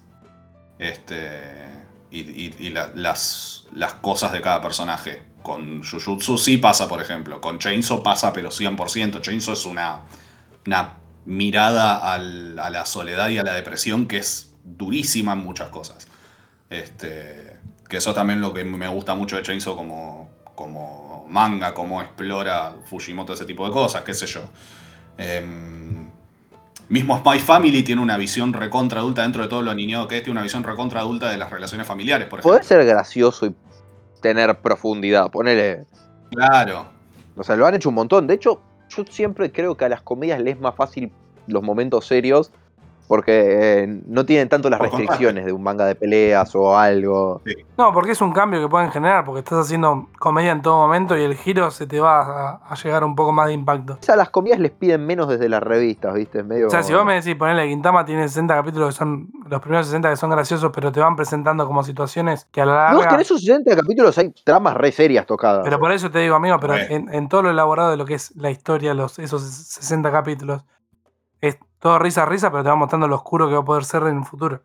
Speaker 2: Este, y y- y la- las, las cosas de cada personaje. Con Jujutsu sí pasa, por ejemplo. Con Chainsaw pasa, pero 100%. Chainsaw es una, una mirada al- a la soledad y a la depresión que es durísima en muchas cosas. Este, que eso también lo que me gusta mucho de Chainsaw como, como manga, cómo explora Fujimoto ese tipo de cosas, qué sé yo. Em, mismo Spy Family tiene una visión recontra adulta dentro de todo lo aniñado que es, tiene una visión recontra adulta de las relaciones familiares, por ejemplo.
Speaker 3: Podés ser gracioso y tener profundidad. Ponele.
Speaker 2: Claro.
Speaker 3: O sea, lo han hecho un montón. De hecho, yo siempre creo que a las comedias les es más fácil los momentos serios porque eh, no tienen tanto las
Speaker 2: Por
Speaker 3: restricciones de un manga de peleas o algo.
Speaker 1: No, porque es un cambio que pueden generar, porque estás haciendo comedia en todo momento y el giro se te va a, a llegar un poco más de impacto.
Speaker 3: A las comedias les piden menos desde las revistas, ¿viste? Medio...
Speaker 1: O sea, si vos me decís, ponele, Quintama tiene 60 capítulos que son los primeros 60 que son graciosos, pero te van presentando como situaciones que a la
Speaker 3: No, es
Speaker 1: larga...
Speaker 3: que en esos 60 capítulos hay tramas re serias tocadas.
Speaker 1: Pero por eso te digo, amigo, pero en, en todo lo elaborado de lo que es la historia, los, esos 60 capítulos, es todo risa, risa, pero te va mostrando lo oscuro que va a poder ser en un futuro.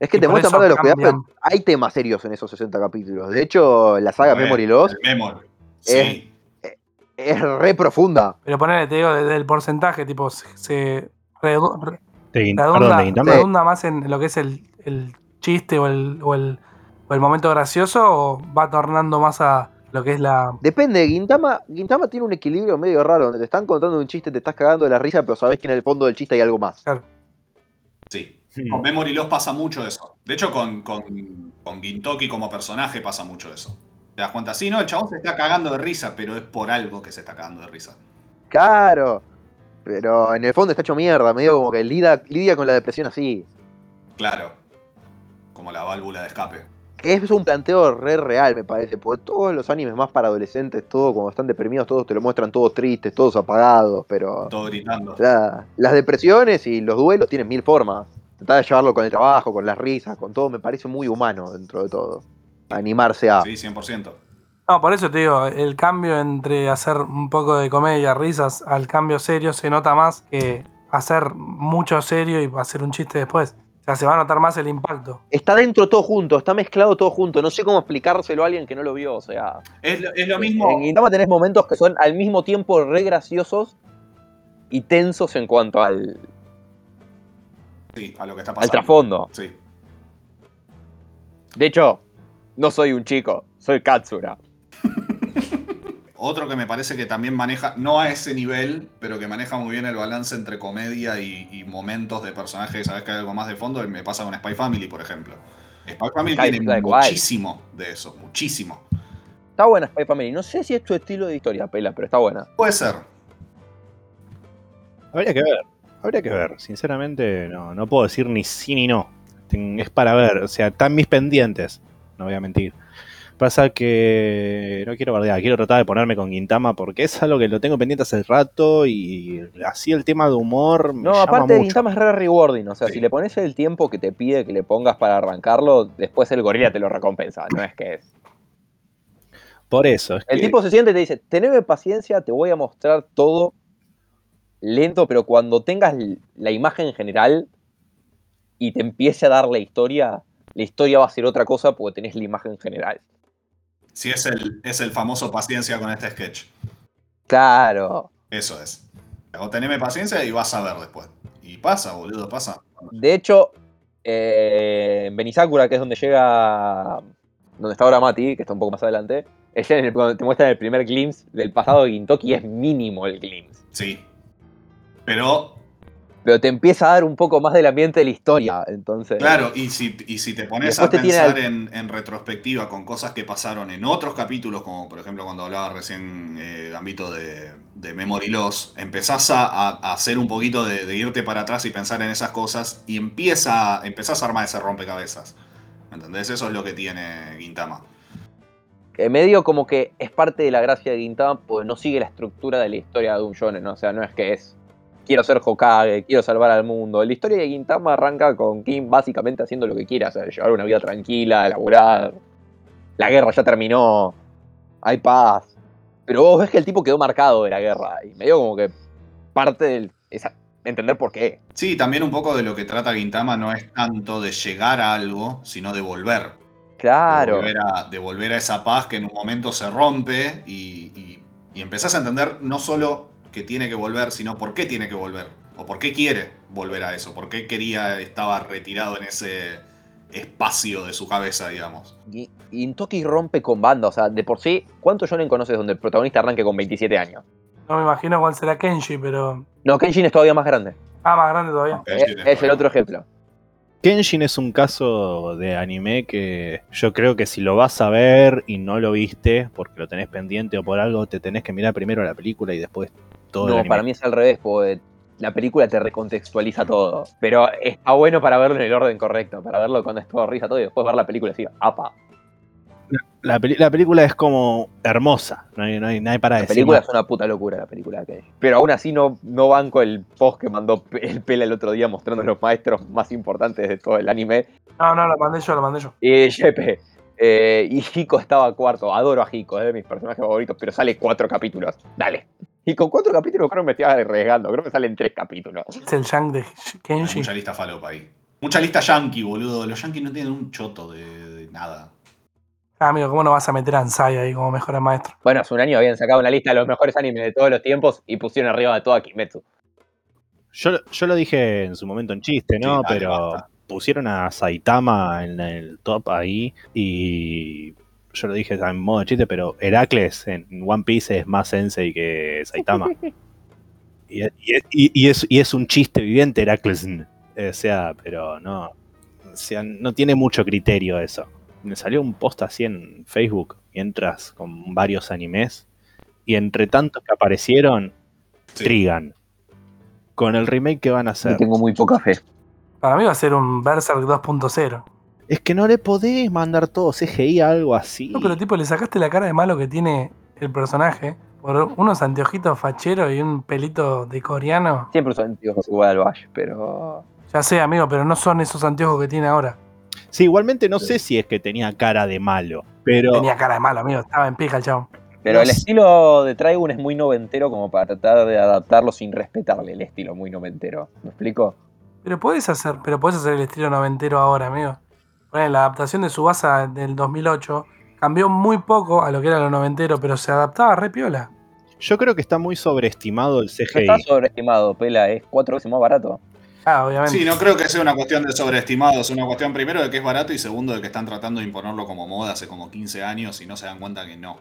Speaker 3: es que
Speaker 1: y
Speaker 3: te
Speaker 1: eso
Speaker 3: parte de los cuidados, hay temas serios en esos 60 capítulos. De hecho, la saga
Speaker 2: Re,
Speaker 3: Memory Lost
Speaker 2: el Memory.
Speaker 3: Es-
Speaker 2: Sí.
Speaker 3: es re profunda.
Speaker 1: Pero ponele, te digo, desde el porcentaje, tipo, se, se redu- redunda,
Speaker 4: perdón,
Speaker 1: más en lo que es el, el chiste o el, o, el, o el momento gracioso o va tornando más a lo que es la...
Speaker 3: Depende, Gintama, Gintama tiene un equilibrio medio raro, donde te están contando un chiste, te estás cagando de la risa, pero sabes que en el fondo del chiste hay algo más.
Speaker 2: Sí.
Speaker 4: Hmm.
Speaker 2: Con Memory Loss pasa mucho eso. De hecho, con, con, con Gintoki como personaje pasa mucho eso. ¿Te das cuenta? Sí, no, el chabón se está cagando de risa, pero es por algo que se está cagando de risa.
Speaker 3: Claro, pero en el fondo está hecho mierda, medio como que lidia, lidia con la depresión así.
Speaker 2: Claro. Como la válvula de escape.
Speaker 3: Es un planteo re real, me parece, porque todos los animes más para adolescentes, todo cuando están deprimidos, todos te lo muestran todos tristes, todos apagados, pero
Speaker 2: Todo gritando.
Speaker 3: la- las depresiones y los duelos tienen mil formas. Tratar de llevarlo con el trabajo, con las risas, con todo, me parece muy humano dentro de todo. Animarse a...
Speaker 2: Sí, 100%.
Speaker 1: No, por eso te digo, el cambio entre hacer un poco de comedia, risas, al cambio serio se nota más que hacer mucho serio y hacer un chiste después. O sea, se va a notar más el impacto.
Speaker 3: Está dentro todo junto, está mezclado todo junto. No sé cómo explicárselo a alguien que no lo vio. O sea,
Speaker 2: Es, lo- es lo mismo.
Speaker 3: en Gintama tenés momentos que son al mismo tiempo re graciosos y tensos en cuanto al,
Speaker 2: Sí, a lo que está
Speaker 3: al
Speaker 2: pasando.
Speaker 3: trasfondo.
Speaker 2: Sí.
Speaker 3: De hecho, no soy un chico, soy Katsura.
Speaker 2: Otro que me parece que también maneja, no a ese nivel, pero que maneja muy bien el balance entre comedia y, y momentos de personaje que sabes que hay algo más de fondo, me pasa con Spy Family, por ejemplo. Spy Family
Speaker 3: Sky
Speaker 2: tiene
Speaker 3: Black White.
Speaker 2: muchísimo de eso, muchísimo.
Speaker 3: Está buena Spy Family. No sé si es tu estilo de historia, Pela, pero está buena.
Speaker 2: Puede ser.
Speaker 4: Habría que ver. Habría que ver. Sinceramente, no, no puedo decir ni sí ni no. Es para ver. O sea, están mis pendientes. No voy a mentir. Pasa que no quiero bardear, quiero tratar de ponerme con Gintama porque es algo que lo tengo pendiente hace rato y así el tema de humor me
Speaker 3: No,
Speaker 4: llama
Speaker 3: aparte
Speaker 4: mucho.
Speaker 3: Gintama es re rewarding. O sea,
Speaker 2: Sí.
Speaker 3: si le pones el tiempo que te pide que le pongas para arrancarlo, después el gorila te lo recompensa. No es que es.
Speaker 4: Por eso. Es
Speaker 3: El
Speaker 4: que-
Speaker 3: tipo se siente y te dice, teneme paciencia, te voy a mostrar todo lento, pero cuando tengas la imagen general y te empiece a dar la historia, la historia va a ser otra cosa porque tenés la imagen general.
Speaker 2: Si es el, es el famoso paciencia con este sketch.
Speaker 3: Claro.
Speaker 2: Eso es. O teneme paciencia y vas a ver después. Y pasa, boludo, pasa.
Speaker 3: De hecho, eh, en Benisakura, que es donde llega, donde está ahora Mati, que está un poco más adelante, es en el- cuando te muestran el primer glimpse del pasado de Gintoki, es mínimo el glimpse.
Speaker 2: Sí. Pero,
Speaker 3: Pero te empieza a dar un poco más del ambiente de la historia, entonces...
Speaker 2: claro, y si, y si te pones a
Speaker 3: te
Speaker 2: pensar en, en retrospectiva con cosas que pasaron en otros capítulos, como por ejemplo cuando hablaba recién eh, Gambito de, de Memory Loss, empezás a, a- hacer un poquito de, de irte para atrás y pensar en esas cosas y empieza, empezás a armar ese rompecabezas. ¿Entendés? Eso es lo que tiene Gintama.
Speaker 3: que medio como que es parte de la gracia de Gintama, porque no sigue la estructura de la historia de un shonen, ¿no? o sea, no es que es quiero ser Hokage, quiero salvar al mundo. La historia de Gintama arranca con Kim básicamente haciendo lo que quiera, o sea, llevar una vida tranquila, laburar. La guerra ya terminó, hay paz. Pero vos ves que el tipo quedó marcado de la guerra y medio como que parte del entender por qué.
Speaker 2: Sí, también un poco de lo que trata Gintama no es tanto de llegar a algo, sino de volver.
Speaker 3: Claro.
Speaker 2: De volver, a, de volver a esa paz que en un momento se rompe y, y- y empezás a entender no solo que tiene que volver, sino por qué tiene que volver. O por qué quiere volver a eso. Por qué quería, estaba retirado en ese espacio de su cabeza, digamos.
Speaker 3: Y, y Intoki rompe con banda, o sea, de por sí, ¿cuántos shonen conoces donde el protagonista arranque con 27 años?
Speaker 1: No me imagino cuál será Kenshi, pero.
Speaker 3: No, Kenshin es todavía más grande.
Speaker 1: Ah, más grande todavía.
Speaker 3: Es,
Speaker 2: es
Speaker 3: es el otro ejemplo.
Speaker 4: Kenshin es un caso de anime que yo creo que si lo vas a ver y no lo viste, porque lo tenés pendiente o por algo, te tenés que mirar primero la película y después todo el
Speaker 3: No,
Speaker 4: anime.
Speaker 3: para mí es al revés, porque la película te recontextualiza todo. Pero está bueno para verlo en el orden correcto, para verlo cuando es todo risa todo y después ver la película y decir, apa.
Speaker 4: La, peli- la película es como hermosa, no hay, no hay, no hay para
Speaker 3: La
Speaker 4: decir
Speaker 3: película
Speaker 4: más.
Speaker 3: es una puta locura, la película que Pero aún así no, no banco el post que mandó el Pela el otro día mostrando los maestros más importantes de todo el anime.
Speaker 1: No, no, lo mandé yo, lo mandé yo.
Speaker 3: Y Jepe. eh, y Hiko estaba cuarto. Adoro a Hiko, es de mis personajes favoritos, pero sale cuatro capítulos. Dale. Y con cuatro capítulos creo que me estoy arriesgando. Creo que salen tres capítulos.
Speaker 1: Es el Yang de Kenshi.
Speaker 2: mucha lista falopa ahí. Mucha lista yankee, boludo. Los yankees no tienen un choto de, de nada.
Speaker 1: Ah, amigo, ¿cómo no vas a meter a Ansai ahí como mejor maestro?
Speaker 3: Bueno, hace un año habían sacado una lista de los mejores animes de todos los tiempos y pusieron arriba de todo a Kimetsu.
Speaker 4: Yo, yo lo dije en su momento en chiste, ¿no?
Speaker 2: Sí, dale,
Speaker 4: Pero
Speaker 2: basta.
Speaker 4: pusieron a Saitama en el top ahí y yo lo dije en modo de chiste, pero Heracles en One Piece es más sensei que Saitama. y, y- y- y es, y es un chiste viviente Heracles. O sea, pero no, o sea, no tiene mucho criterio eso. Me salió un post así en Facebook y entras con varios animes y entre tantos que aparecieron,
Speaker 2: Sí.
Speaker 4: Trigan. Con el remake que van a
Speaker 3: Y
Speaker 4: hacer.
Speaker 3: tengo muy poca fe.
Speaker 1: Para mí va a ser un Berserk 2.0.
Speaker 4: Es que no le podés mandar todo CGI a algo así.
Speaker 1: No, pero tipo, le sacaste la cara de malo que tiene el personaje por unos anteojitos facheros y un pelito de coreano.
Speaker 3: Siempre uso anteojos igual al Bash, pero.
Speaker 1: Ya sé, amigo, pero no son esos anteojos que tiene ahora.
Speaker 4: Sí, igualmente no sé si es que tenía cara de malo. Pero
Speaker 1: Tenía cara de malo, amigo. Estaba en pica el chabón.
Speaker 3: Pero
Speaker 4: No
Speaker 3: el
Speaker 4: sé.
Speaker 3: estilo de Trigun es muy noventero como para tratar de adaptarlo sin respetarle el estilo muy noventero. ¿Me explico?
Speaker 1: Pero podés hacer, pero podés hacer el estilo noventero ahora, amigo. Bueno, la adaptación de Subasa del 2008 cambió muy poco a lo que era lo noventero, pero se adaptaba re piola.
Speaker 4: yo creo que está muy sobreestimado el
Speaker 3: No
Speaker 4: CGI.
Speaker 3: está sobreestimado, Pela, es cuatro veces más barato.
Speaker 1: Ah, obviamente.
Speaker 2: Sí, no creo que sea una cuestión de sobreestimado, es una cuestión primero de que es barato y segundo de que están tratando de imponerlo como moda hace como 15 años y no se dan cuenta que no.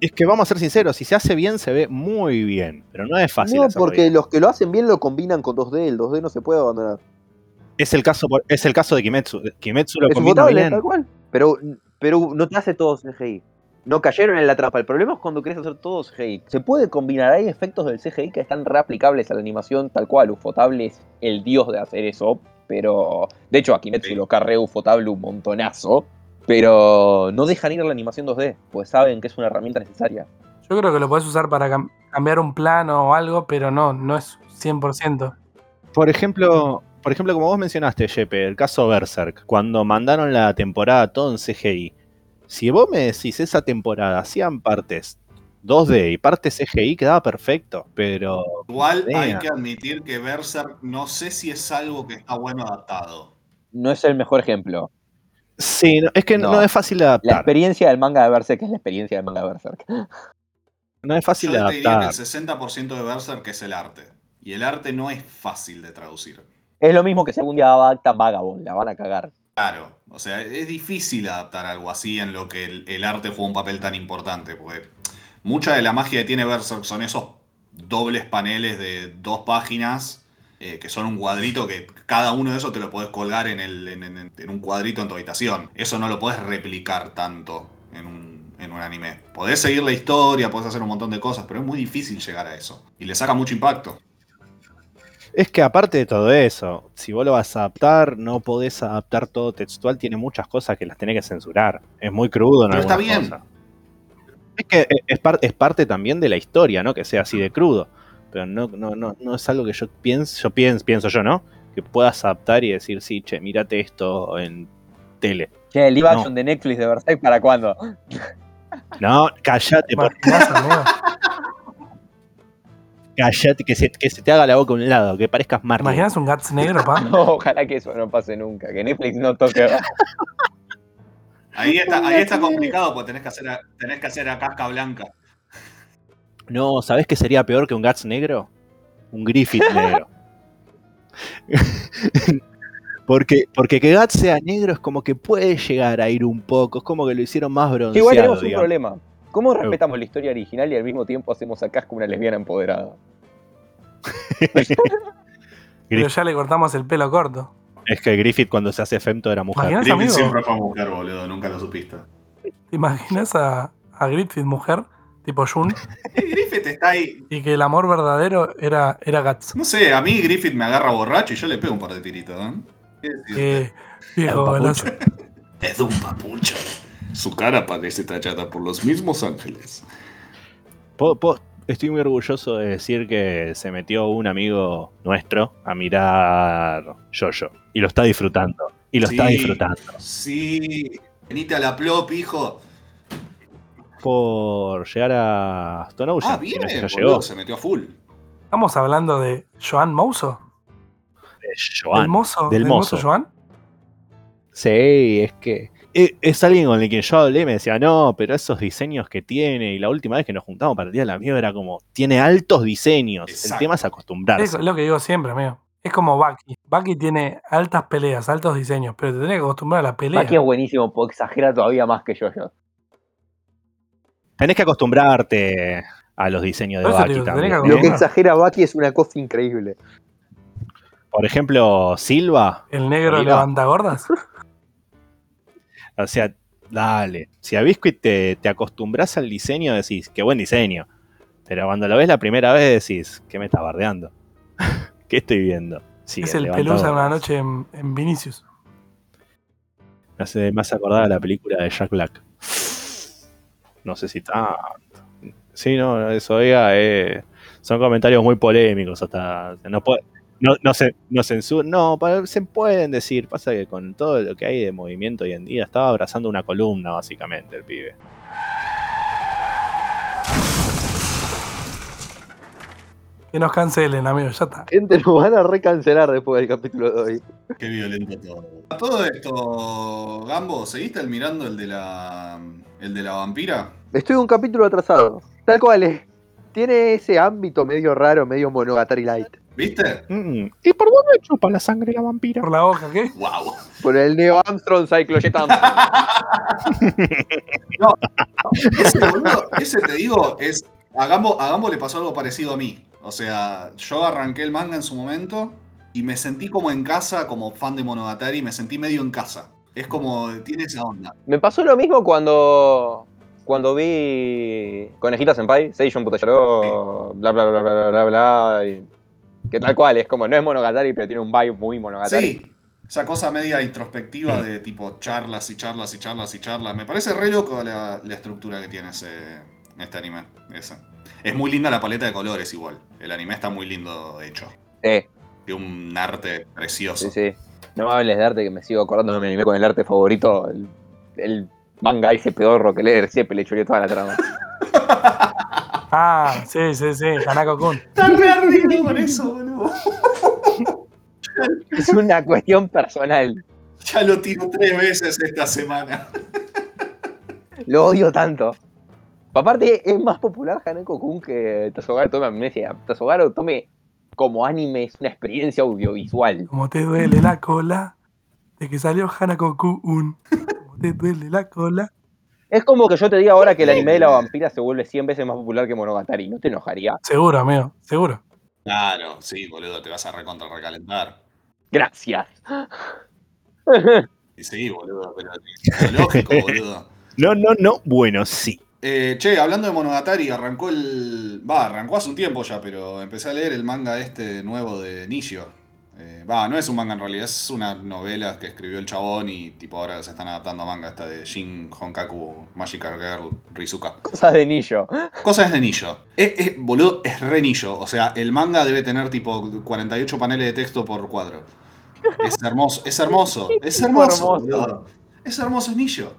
Speaker 4: Es que vamos a ser sinceros, si se hace bien, se ve muy bien. Pero no es fácil
Speaker 3: no, porque
Speaker 4: bien.
Speaker 3: los que lo hacen bien lo combinan con 2D, el 2D no se puede abandonar.
Speaker 4: Es el caso, por- es el caso de Kimetsu. Kimetsu lo
Speaker 3: es
Speaker 4: combina
Speaker 3: votable,
Speaker 4: bien.
Speaker 3: tal cual. Pero, pero no te hace todo CGI. No cayeron en la trampa. El problema es cuando querés hacer todo CGI. Se puede combinar, hay efectos del CGI que están reaplicables a la animación tal cual. Ufotable es el dios de hacer eso, pero... De hecho, a Kimetsu
Speaker 2: Sí.
Speaker 3: lo carré Ufotable un montonazo, pero no dejan ir a la animación 2D, pues saben que es una herramienta necesaria.
Speaker 1: Yo creo que lo podés usar para cam- cambiar un plano o algo, pero no, no es 100%.
Speaker 4: Por ejemplo, por ejemplo, como vos mencionaste, Jepe, el caso Berserk, cuando mandaron la temporada todo en CGI. Si vos me decís esa temporada hacían partes 2D y partes CGI, quedaba perfecto. Pero
Speaker 2: Igual hay que admitir que Berserk no sé si es algo que está bueno adaptado.
Speaker 3: No es el mejor ejemplo.
Speaker 4: sí, no- es que no.
Speaker 3: No.
Speaker 4: es fácil de
Speaker 3: La
Speaker 4: adaptar.
Speaker 3: experiencia del manga de Berserk es la experiencia del manga de Berserk.
Speaker 4: No es fácil de
Speaker 2: Yo te diría que
Speaker 4: adaptar.
Speaker 2: el 60% de Berserk es el arte. Y el arte no es fácil de traducir.
Speaker 3: Es lo mismo que si algún día adaptan Vagabond, la van a cagar.
Speaker 2: Claro, o sea, es difícil adaptar algo así en lo que el, arte juega un papel tan importante, porque mucha de la magia que tiene Berserk son esos dobles paneles de dos páginas, eh, que son un cuadrito que cada uno de esos te lo podés colgar en, el, en un cuadrito en tu habitación. Eso no lo podés replicar tanto en un, en un anime. Podés seguir la historia, podés hacer un montón de cosas, pero es muy difícil llegar a eso. Y le saca mucho impacto.
Speaker 4: Es que aparte de todo eso, si vos lo vas a adaptar, no podés adaptar todo textual, tiene muchas cosas que las tenés que censurar. Es muy crudo en
Speaker 2: Pero está
Speaker 4: algunas
Speaker 2: bien.
Speaker 4: cosas. Es que eh, es, par- es parte también de la historia, ¿no? Que sea así de crudo. Pero no, no, no, no es algo que yo pienso, yo pienso, pienso yo, ¿no? Que puedas adaptar y decir, sí, che, mírate esto en tele.
Speaker 3: Che, el live
Speaker 4: No.
Speaker 3: action de Netflix de Berserk, ¿para cuándo?
Speaker 4: No, callate, por. callate, que se, que se te haga la boca a un lado, que parezcas
Speaker 1: ¿Te
Speaker 4: Marley.
Speaker 1: imaginas un Gats negro, pa?
Speaker 3: No, ojalá que eso no pase nunca, que Netflix no toque.
Speaker 2: Ahí está, ahí está complicado porque tenés que hacer a, tenés que hacer a casca blanca.
Speaker 4: No, ¿sabés qué sería peor que un Guts negro? Un Griffith negro. porque, porque que Guts sea negro es como que puede llegar a ir un poco, es como que lo hicieron más bronceado.
Speaker 3: Igual tenemos un problema. ¿Cómo respetamos la historia original y al mismo tiempo hacemos a Casca una lesbiana empoderada?
Speaker 1: Pero ya le cortamos el pelo corto.
Speaker 4: Es que Griffith cuando se hace femto era mujer.
Speaker 2: Griffith
Speaker 1: amigo.
Speaker 2: siempre fue mujer, boludo, nunca lo supiste.
Speaker 1: ¿Te imaginas a, a Griffith mujer, tipo Jun,
Speaker 2: Griffith está ahí.
Speaker 1: y que el amor verdadero era, era Guts?
Speaker 2: No sé, a mí Griffith me agarra borracho y yo le pego un par de tiritos, ¿eh? ¿Qué?
Speaker 1: Que viejo.
Speaker 2: Es un papucho. Su cara parece tallada por los mismos ángeles.
Speaker 4: Estoy muy orgulloso de decir que se metió un amigo nuestro a mirar Jojo. Y lo está disfrutando. Y lo está
Speaker 2: Sí.
Speaker 4: disfrutando.
Speaker 2: Sí. Venite a la plop, hijo.
Speaker 4: Por llegar a Stone Ocean.
Speaker 2: Ah,
Speaker 4: no llegó.
Speaker 2: se metió a full.
Speaker 1: Estamos hablando de Joan Mouso. ¿Del mozo?
Speaker 4: del
Speaker 1: ¿Del
Speaker 4: mozo.
Speaker 1: mozo Joan?
Speaker 4: Sí, es que es, es alguien con el que yo hablé y me decía, no, pero esos diseños que tiene, y la última vez que nos juntamos para el día de la mía era como, tiene altos diseños, el tema es acostumbrarse.
Speaker 1: Es lo que digo siempre, amigo. Es como Bucky. Bucky tiene altas peleas, altos diseños, pero te tenés que acostumbrar a la pelea.
Speaker 3: Bucky es buenísimo, porque exagera todavía más que yo. yo.
Speaker 4: Tenés que acostumbrarte a los diseños de Bucky
Speaker 1: digo,
Speaker 4: también.
Speaker 1: que
Speaker 4: ¿eh?
Speaker 3: Lo que exagera Bucky es una cosa increíble.
Speaker 4: Por ejemplo, Silva,
Speaker 1: El negro levanta gordas.
Speaker 4: o sea, dale. Si a Biscuit te, te acostumbras al diseño, decís, qué buen diseño. Pero cuando lo ves la primera vez, decís, ¿qué me está bardeando? ¿Qué estoy viendo? Sí,
Speaker 1: es el pelusa una noche en, en Vinicius.
Speaker 4: Me hace más acordar a la película de Jack Black. No sé si tanto. Sí, no, eso oiga, eh, son comentarios muy polémicos hasta. No puede, no, no se, no censura, no, se pueden decir. Pasa que con todo lo que hay de movimiento hoy en día, estaba abrazando una columna, básicamente, el pibe.
Speaker 1: Que nos cancelen, amigo, ya está.
Speaker 3: Gente, nos van a recancelar después del capítulo de hoy.
Speaker 2: Qué violento todo. A todo esto, Gambo, ¿seguiste mirando el de la. el de la vampira?
Speaker 3: Estoy un capítulo atrasado. Tal cual es. Tiene ese ámbito medio raro, medio monogatari light.
Speaker 2: ¿Viste?
Speaker 4: Mm, ¿Y por dónde chupa la sangre la vampira?
Speaker 1: Por la boca, ¿qué?
Speaker 2: ¡Wow!
Speaker 3: Por el Neo Armstrong Cyclojet Armstrong.
Speaker 2: Ese, boludo, ese te digo, es. A Gambo, a Gambo le pasó algo parecido a mí. O sea, yo arranqué el manga en su momento y me sentí como en casa, como fan de Monogatari, me sentí medio en casa. Es como, tiene esa onda.
Speaker 3: Me pasó lo mismo cuando cuando vi Conejita Senpai, Seishun Putayaro, bla bla bla bla bla bla bla. y- que tal cual, es como, no es Monogatari, pero tiene un vibe muy Monogatari.
Speaker 2: Sí, esa cosa media introspectiva de tipo charlas y charlas y charlas y charlas. Me parece re loco la, la estructura que tiene ese, este anime. ese. Es muy linda la paleta de colores igual. El anime está muy lindo hecho.
Speaker 3: Sí,
Speaker 2: Tiene un arte precioso.
Speaker 3: sí, sí. No me hables de arte, que me sigo acordando de mi anime con el arte favorito. El, el manga ese pedorro que lee Siepe le choreó toda la trama.
Speaker 1: Ah, sí, sí, sí, Hanako Kun.
Speaker 2: Está re ardido con eso, boludo.
Speaker 3: Es una cuestión personal.
Speaker 2: Ya lo tiro tres veces esta semana.
Speaker 3: Lo odio tanto. Aparte, es más popular Hanako Kun que Tasogaru Tome Amnesia. Tasogaru Tome como anime es una experiencia audiovisual.
Speaker 1: Como te duele la cola de que salió Hanako Kun. Como te duele la cola.
Speaker 3: Es como que yo te diga ahora que el anime de la vampira se vuelve 100 veces más popular que Monogatari. ¿No te enojaría?
Speaker 1: Seguro, amigo, seguro.
Speaker 2: Claro, sí, boludo, te vas a recontra recalentar.
Speaker 3: Gracias.
Speaker 2: Y sí, boludo, pero es lógico, boludo.
Speaker 4: No, no, no. Bueno, sí.
Speaker 2: Eh, che, hablando de Monogatari, arrancó el. Va, arrancó hace un tiempo ya, pero empecé a leer el manga este nuevo de Nishio. Eh, Va, no es un manga en realidad, es una novela que escribió el chabón y tipo ahora se están adaptando a manga esta de Shin Honkaku Magical Girl Rizuka.
Speaker 3: Cosas de niño.
Speaker 2: Cosas de Nillo. Es, es- boludo, es re Nillo. O sea, el manga debe tener tipo 48 paneles de texto por cuadro. Es hermoso, es hermoso, es hermoso. Es hermoso, es Nillo.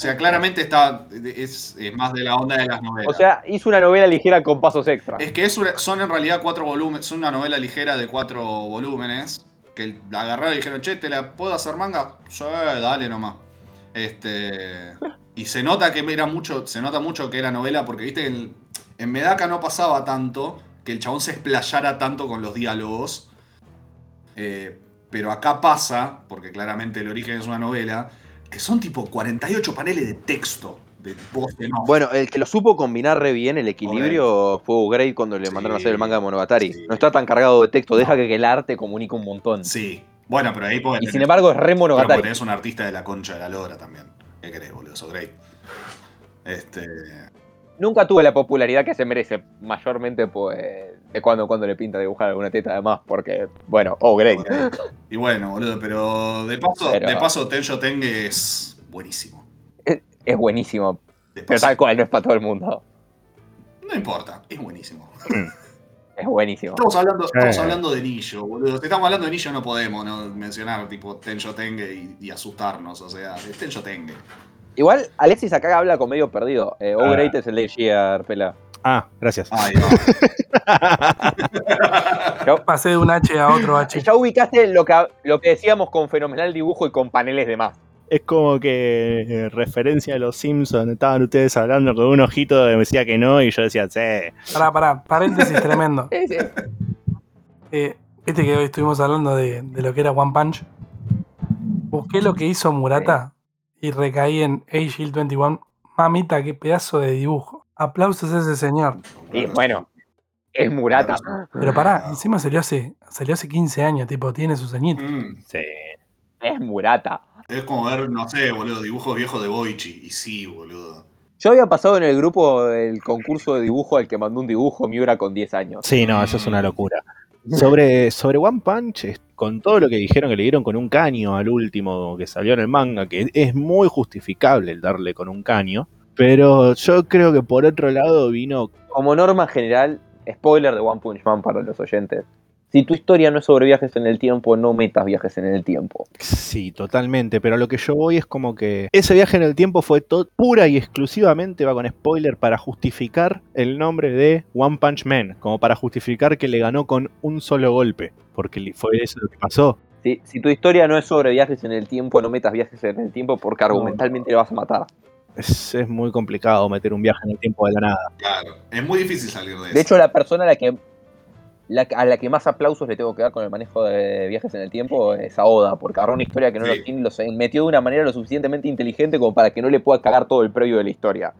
Speaker 2: O sea, claramente está. Es, es más de la onda de las novelas.
Speaker 3: O sea, hizo una novela ligera con pasos extra.
Speaker 2: Es que es una- son en realidad cuatro volúmenes, son una novela ligera de cuatro volúmenes. Que la agarraron y dijeron, che, ¿te la puedo hacer manga? Sí, dale nomás. Este. Y se nota que era mucho, se nota mucho que era novela, porque viste el- en Medaka no pasaba tanto que el chabón se explayara tanto con los diálogos. Eh, pero acá pasa, porque claramente el origen es una novela, que son tipo 48 paneles de texto. De voz off.
Speaker 3: Bueno, el que lo supo combinar re bien el equilibrio fue Grey cuando le
Speaker 2: Sí.
Speaker 3: mandaron a hacer el manga de Monogatari.
Speaker 2: Sí.
Speaker 3: No está tan cargado de texto, deja que el arte comunique un montón.
Speaker 2: Sí, Bueno, pero ahí podés
Speaker 3: Y sin embargo es re
Speaker 2: pero
Speaker 3: monogatari.
Speaker 2: tenés un artista de la concha de la lora también. ¿Qué querés, boludo? So great. Este.
Speaker 3: Nunca tuve la popularidad que se merece, mayormente pues de cuando en cuando le pinta dibujar alguna teta además, porque, bueno, oh, great.
Speaker 2: Y bueno, boludo, pero de paso,
Speaker 3: Pero-
Speaker 2: de paso Tenjo Tenge es buenísimo.
Speaker 3: Es buenísimo, pero tal cual, no es para todo el mundo.
Speaker 2: no importa, es buenísimo.
Speaker 3: Es buenísimo.
Speaker 2: Estamos hablando, estamos hablando de Nillo, boludo. Si estamos hablando de Nillo no podemos no mencionar tipo Tenjo Tenge y, y asustarnos, o sea, es Tenjo Tenge.
Speaker 3: Igual Alexis acá habla con medio perdido. Eh, oh,
Speaker 4: Ah.
Speaker 3: great es el de Gear, pela.
Speaker 4: Ah, gracias.
Speaker 2: Ay, no.
Speaker 1: Pasé de un H a otro H.
Speaker 3: Ya ubicaste lo que, lo que decíamos con fenomenal dibujo y con paneles de más.
Speaker 4: Es como que eh, referencia a los Simpsons, estaban ustedes hablando con un ojito que me decía que no y yo decía, sí.
Speaker 1: Pará, pará, paréntesis tremendo. Eh, Viste que hoy estuvimos hablando de, de lo que era One Punch. Busqué lo que hizo Murata y recaí en A-Shield 21. Mamita, qué pedazo de dibujo. Aplausos a ese señor.
Speaker 3: Y bueno, es Murata.
Speaker 1: Pero pará, encima salió hace, salió hace 15 años, tipo, tiene su ceñito.
Speaker 2: Mm,
Speaker 4: Sí.
Speaker 3: Es Murata.
Speaker 2: es como ver, no sé, boludo, dibujos viejos de Boichi. Y sí, boludo.
Speaker 3: Yo había pasado en el grupo del concurso de dibujo al que mandó un dibujo Miura con 10 años.
Speaker 4: Sí, no, eso es una locura. Sobre, sobre One Punch, con todo lo que dijeron que le dieron con un caño al último que salió en el manga, que es muy justificable el darle con un caño, pero yo creo que por otro lado vino
Speaker 3: Como norma general, spoiler de One Punch Man para los oyentes. Si tu historia no es sobre viajes en el tiempo, no metas viajes en el tiempo.
Speaker 4: Sí, totalmente, pero a lo que yo voy es como que ese viaje en el tiempo fue pura y exclusivamente, va con spoiler, para justificar el nombre de One Punch Man, como para justificar que le ganó con un solo golpe, porque fue eso lo que pasó.
Speaker 3: Si, si tu historia no es sobre viajes en el tiempo, no metas viajes en el tiempo porque argumentalmente le vas a matar.
Speaker 4: Es, es muy complicado meter un viaje en el tiempo de la nada.
Speaker 2: Claro. Es muy difícil salir de eso.
Speaker 3: De hecho, la persona a la que la- a la que más aplausos le tengo que dar con el manejo de viajes en el tiempo es a Oda, porque agarró una historia que no
Speaker 2: Sí.
Speaker 3: lo tiene, lo metió de una manera lo suficientemente inteligente como para que no le pueda cagar todo el previo de la historia.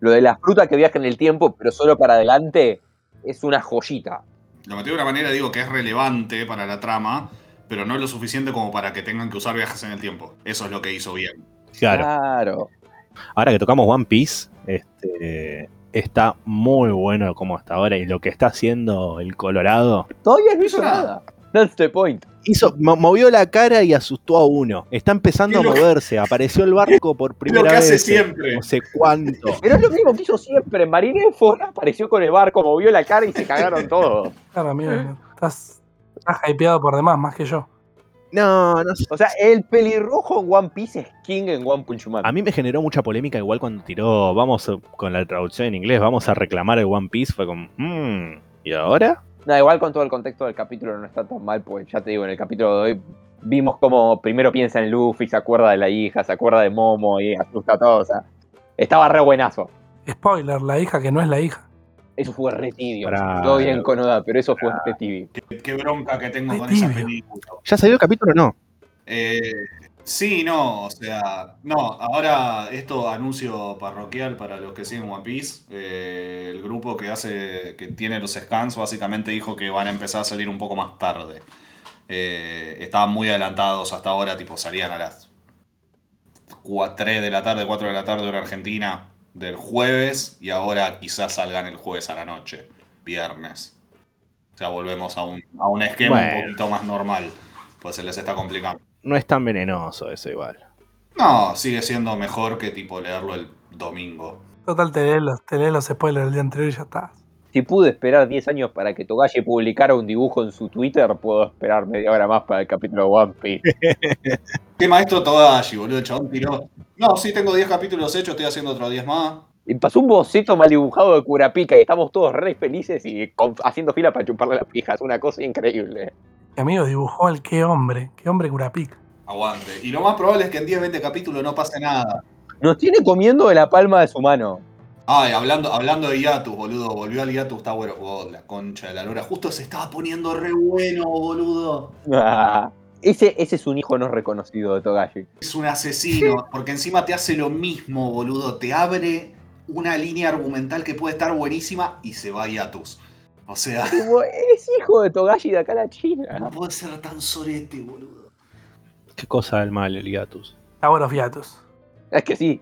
Speaker 3: Lo de la fruta que viaja en el tiempo, pero solo para adelante, es una joyita.
Speaker 2: Lo metió de una manera, digo, que es relevante para la trama, pero no es lo suficiente como para que tengan que usar viajes en el tiempo. Eso es lo que hizo bien.
Speaker 4: Claro.
Speaker 3: Claro.
Speaker 4: Ahora que tocamos One Piece, este, está muy bueno como hasta ahora y lo que está haciendo el Colorado.
Speaker 3: Todavía no hizo
Speaker 2: nada.
Speaker 3: That's the point.
Speaker 4: Hizo, mo- movió la cara y asustó a uno. Está empezando a
Speaker 2: que-
Speaker 4: moverse. Apareció el barco por primera
Speaker 2: lo que
Speaker 4: vez.
Speaker 2: hace siempre.
Speaker 4: No sé cuánto.
Speaker 3: Pero es lo mismo que hizo siempre. Marineford apareció con el barco, movió la cara y se cagaron todos.
Speaker 1: Claro, amigo, estás, estás hypeado por demás, más que yo.
Speaker 4: No, no sé.
Speaker 3: O sea, el pelirrojo en One Piece es King en One Punch Man.
Speaker 4: A mí me generó mucha polémica igual cuando tiró, vamos a- con la traducción en inglés, vamos a reclamar el One Piece. Fue como, mmm, ¿y ahora?
Speaker 3: No, igual con todo el contexto del capítulo no está tan mal, pues ya te digo, en el capítulo de hoy vimos como primero piensa en Luffy, se acuerda de la hija, se acuerda de Momo y asusta a todos. O sea, estaba re buenazo.
Speaker 1: Spoiler, la hija que no es la hija.
Speaker 3: Eso fue re tibio.
Speaker 4: Pará.
Speaker 3: Todo bien con Oda, pero eso fue re tibio.
Speaker 2: Qué, qué bronca que tengo
Speaker 1: Ay,
Speaker 2: con esa película.
Speaker 4: ¿Ya salió el capítulo o no?
Speaker 2: Eh, sí, no, o sea, no, ahora esto anuncio parroquial para los que siguen One Piece. eh, el grupo que hace, que tiene los scans, básicamente dijo que van a empezar a salir un poco más tarde. Eh, estaban muy adelantados hasta ahora, tipo salían a las 3 de la tarde, 4 de la tarde hora argentina del jueves y ahora quizás salgan el jueves a la noche, viernes. O sea, volvemos a un, a un esquema un poquito más normal, pues se les está complicando.
Speaker 4: No es tan venenoso eso igual.
Speaker 2: No, sigue siendo mejor que tipo leerlo el domingo.
Speaker 1: Total, te lees los, te lees los spoilers del día anterior y ya está.
Speaker 3: Si pude esperar 10 años para que Togashi publicara un dibujo en su Twitter, puedo esperar media hora más para el capítulo de One Piece.
Speaker 2: Qué maestro Togashi, boludo, el chabón tiró. No, sí tengo 10 capítulos hechos, estoy haciendo otros 10 más.
Speaker 3: Y pasó un boceto mal dibujado de Curapica y estamos todos re felices y con- haciendo fila para chuparle las pijas. Una cosa increíble.
Speaker 1: Mi amigo dibujó el qué hombre, qué hombre curapic.
Speaker 2: Aguante. Y lo más probable es que en 10, 20 capítulos no pase nada.
Speaker 3: Nos tiene comiendo de la palma de su mano.
Speaker 2: Ay, hablando, hablando de Yatus, boludo, volvió al Yatus Tower of God, la concha de la lora. Justo se estaba poniendo re bueno, boludo.
Speaker 3: Ah, ese, ese es un hijo no reconocido de Togashi.
Speaker 2: Es un asesino, porque encima te hace lo mismo, boludo. Te abre una línea argumental que puede estar buenísima y se va a Yatus. O sea,
Speaker 3: Como, Es hijo de Togashi de acá a la
Speaker 2: no
Speaker 3: China.
Speaker 2: puede ser tan sorete, boludo.
Speaker 4: ¿Qué cosa del mal el hiatus?
Speaker 1: Tower of Hiatus.
Speaker 3: Es que sí.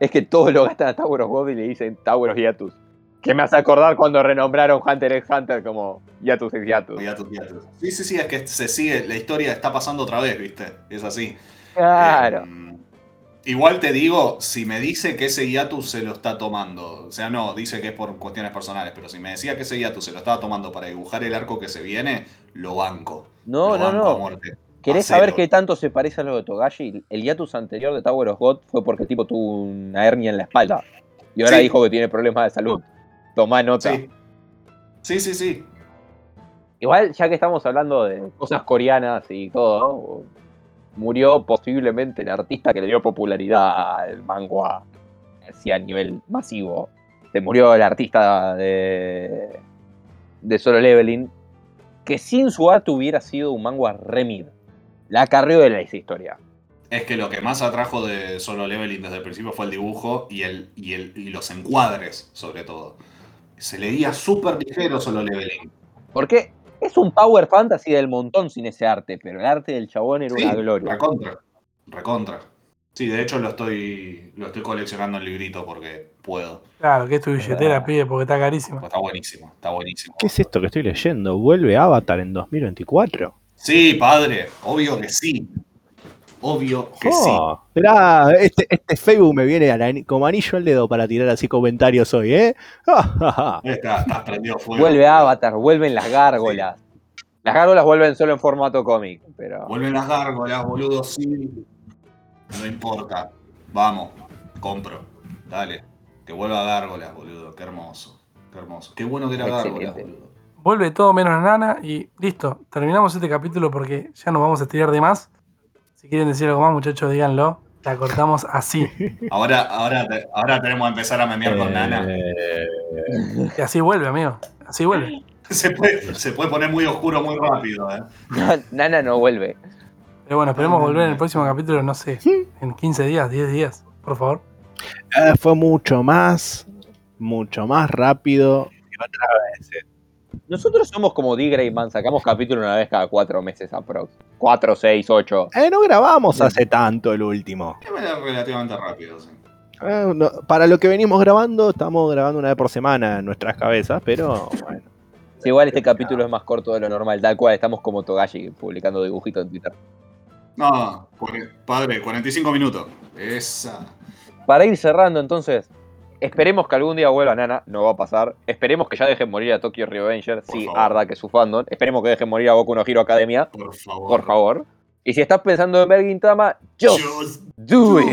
Speaker 3: Es que todos lo gastan a of God y le dicen of Hiatus. Que me hace acordar cuando renombraron Hunter x Hunter como Hiatus x Hiatus.
Speaker 2: Hiatus, hiatus. Sí, sí, sí, es que se sigue, la historia está pasando otra vez, ¿viste? Es así.
Speaker 3: Claro.
Speaker 2: Eh, igual te digo, si me dice que ese hiatus se lo está tomando, o sea, no, dice que es por cuestiones personales, pero si me decía que ese hiatus se lo estaba tomando para dibujar el arco que se viene, lo banco.
Speaker 3: no,
Speaker 2: Lo
Speaker 3: no,
Speaker 2: banco a
Speaker 3: no.
Speaker 2: muerte.
Speaker 3: ¿Querés saber qué tanto se parece a lo de Togashi? El hiatus anterior de Tower of God fue porque el tipo tuvo una hernia en la espalda. Y ahora
Speaker 2: Sí.
Speaker 3: dijo que tiene problemas de salud. Tomá nota.
Speaker 2: Sí. Sí, sí, sí.
Speaker 3: Igual, ya que estamos hablando de cosas coreanas y todo, murió posiblemente el artista que le dio popularidad al manga así a nivel masivo. Se murió el artista de, de Solo Leveling, que sin su arte hubiera sido un manga remid. La carreo de la historia.
Speaker 2: Es que lo que más atrajo de Solo Leveling desde el principio fue el dibujo y, el, y, el, y los encuadres, sobre todo. Se leía súper ligero Solo Leveling.
Speaker 3: Porque es un power fantasy del montón sin ese arte, pero el arte del chabón era
Speaker 2: Sí,
Speaker 3: una gloria.
Speaker 2: recontra. Recontra. Sí, de hecho lo estoy, lo estoy coleccionando en librito porque puedo.
Speaker 1: Claro, que es tu billetera, pibe, porque está carísima.
Speaker 2: Está buenísimo, está buenísimo.
Speaker 4: ¿Qué es esto que estoy leyendo? ¿Vuelve Avatar en 2024?
Speaker 2: Sí, padre, obvio que sí. Obvio que sí.
Speaker 4: Oh, mirá, este, este Facebook me viene a la- como anillo al dedo para tirar así comentarios hoy, ¿eh?
Speaker 2: Ahí está, estás prendido fuego.
Speaker 3: Vuelve Avatar, vuelven las gárgolas. Las gárgolas vuelven solo en formato cómic, pero.
Speaker 2: Vuelven las gárgolas, boludo, sí. No importa. Vamos, compro. Dale. Que vuelva gárgolas, boludo. Qué hermoso. Qué hermoso. Qué bueno que era gárgolas, boludo.
Speaker 1: Vuelve todo menos Nana y listo. Terminamos este capítulo porque ya nos vamos a estirar de más. Si quieren decir algo más, muchachos, díganlo. La cortamos así.
Speaker 2: Ahora, ahora, ahora tenemos que empezar a memear con Nana.
Speaker 4: eh,
Speaker 1: Y así vuelve, amigo. Así vuelve.
Speaker 2: Se puede, se puede poner muy oscuro muy rápido, ¿eh?
Speaker 3: Nana no vuelve.
Speaker 1: Pero bueno, esperemos volver en el próximo capítulo, no sé, en 15 días, 10 días, por favor.
Speaker 4: eh, fue mucho más, mucho más rápido que otra vez.
Speaker 3: Nosotros somos como D. Greyman, sacamos capítulo una vez cada cuatro meses aprox. Cuatro, seis, ocho.
Speaker 4: Eh, no grabamos hace tanto el último.
Speaker 2: Es relativamente rápido, sí.
Speaker 4: Eh, no- para lo que venimos grabando, estamos grabando una vez por semana en nuestras cabezas, pero bueno.
Speaker 3: Sí, igual este capítulo es más corto de lo normal, tal cual estamos como Togashi publicando dibujitos en Twitter.
Speaker 2: No, padre, 45 minutos. Esa.
Speaker 3: Para ir cerrando entonces, esperemos que algún día vuelva Nana, no va a pasar. Esperemos que ya dejen morir a Tokyo Revenger, sí,
Speaker 2: favor.
Speaker 3: Arda, que es su fandom. Esperemos que dejen morir a Boku no Hero Academia,
Speaker 2: Por favor.
Speaker 3: por favor. Y si estás pensando en ver Gintama, just
Speaker 2: Just
Speaker 3: do
Speaker 2: do
Speaker 3: it.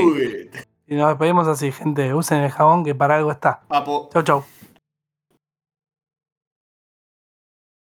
Speaker 2: it.
Speaker 1: Y nos despedimos así, gente. Usen el jabón que para algo está.
Speaker 2: Papo.
Speaker 1: Chau, chau.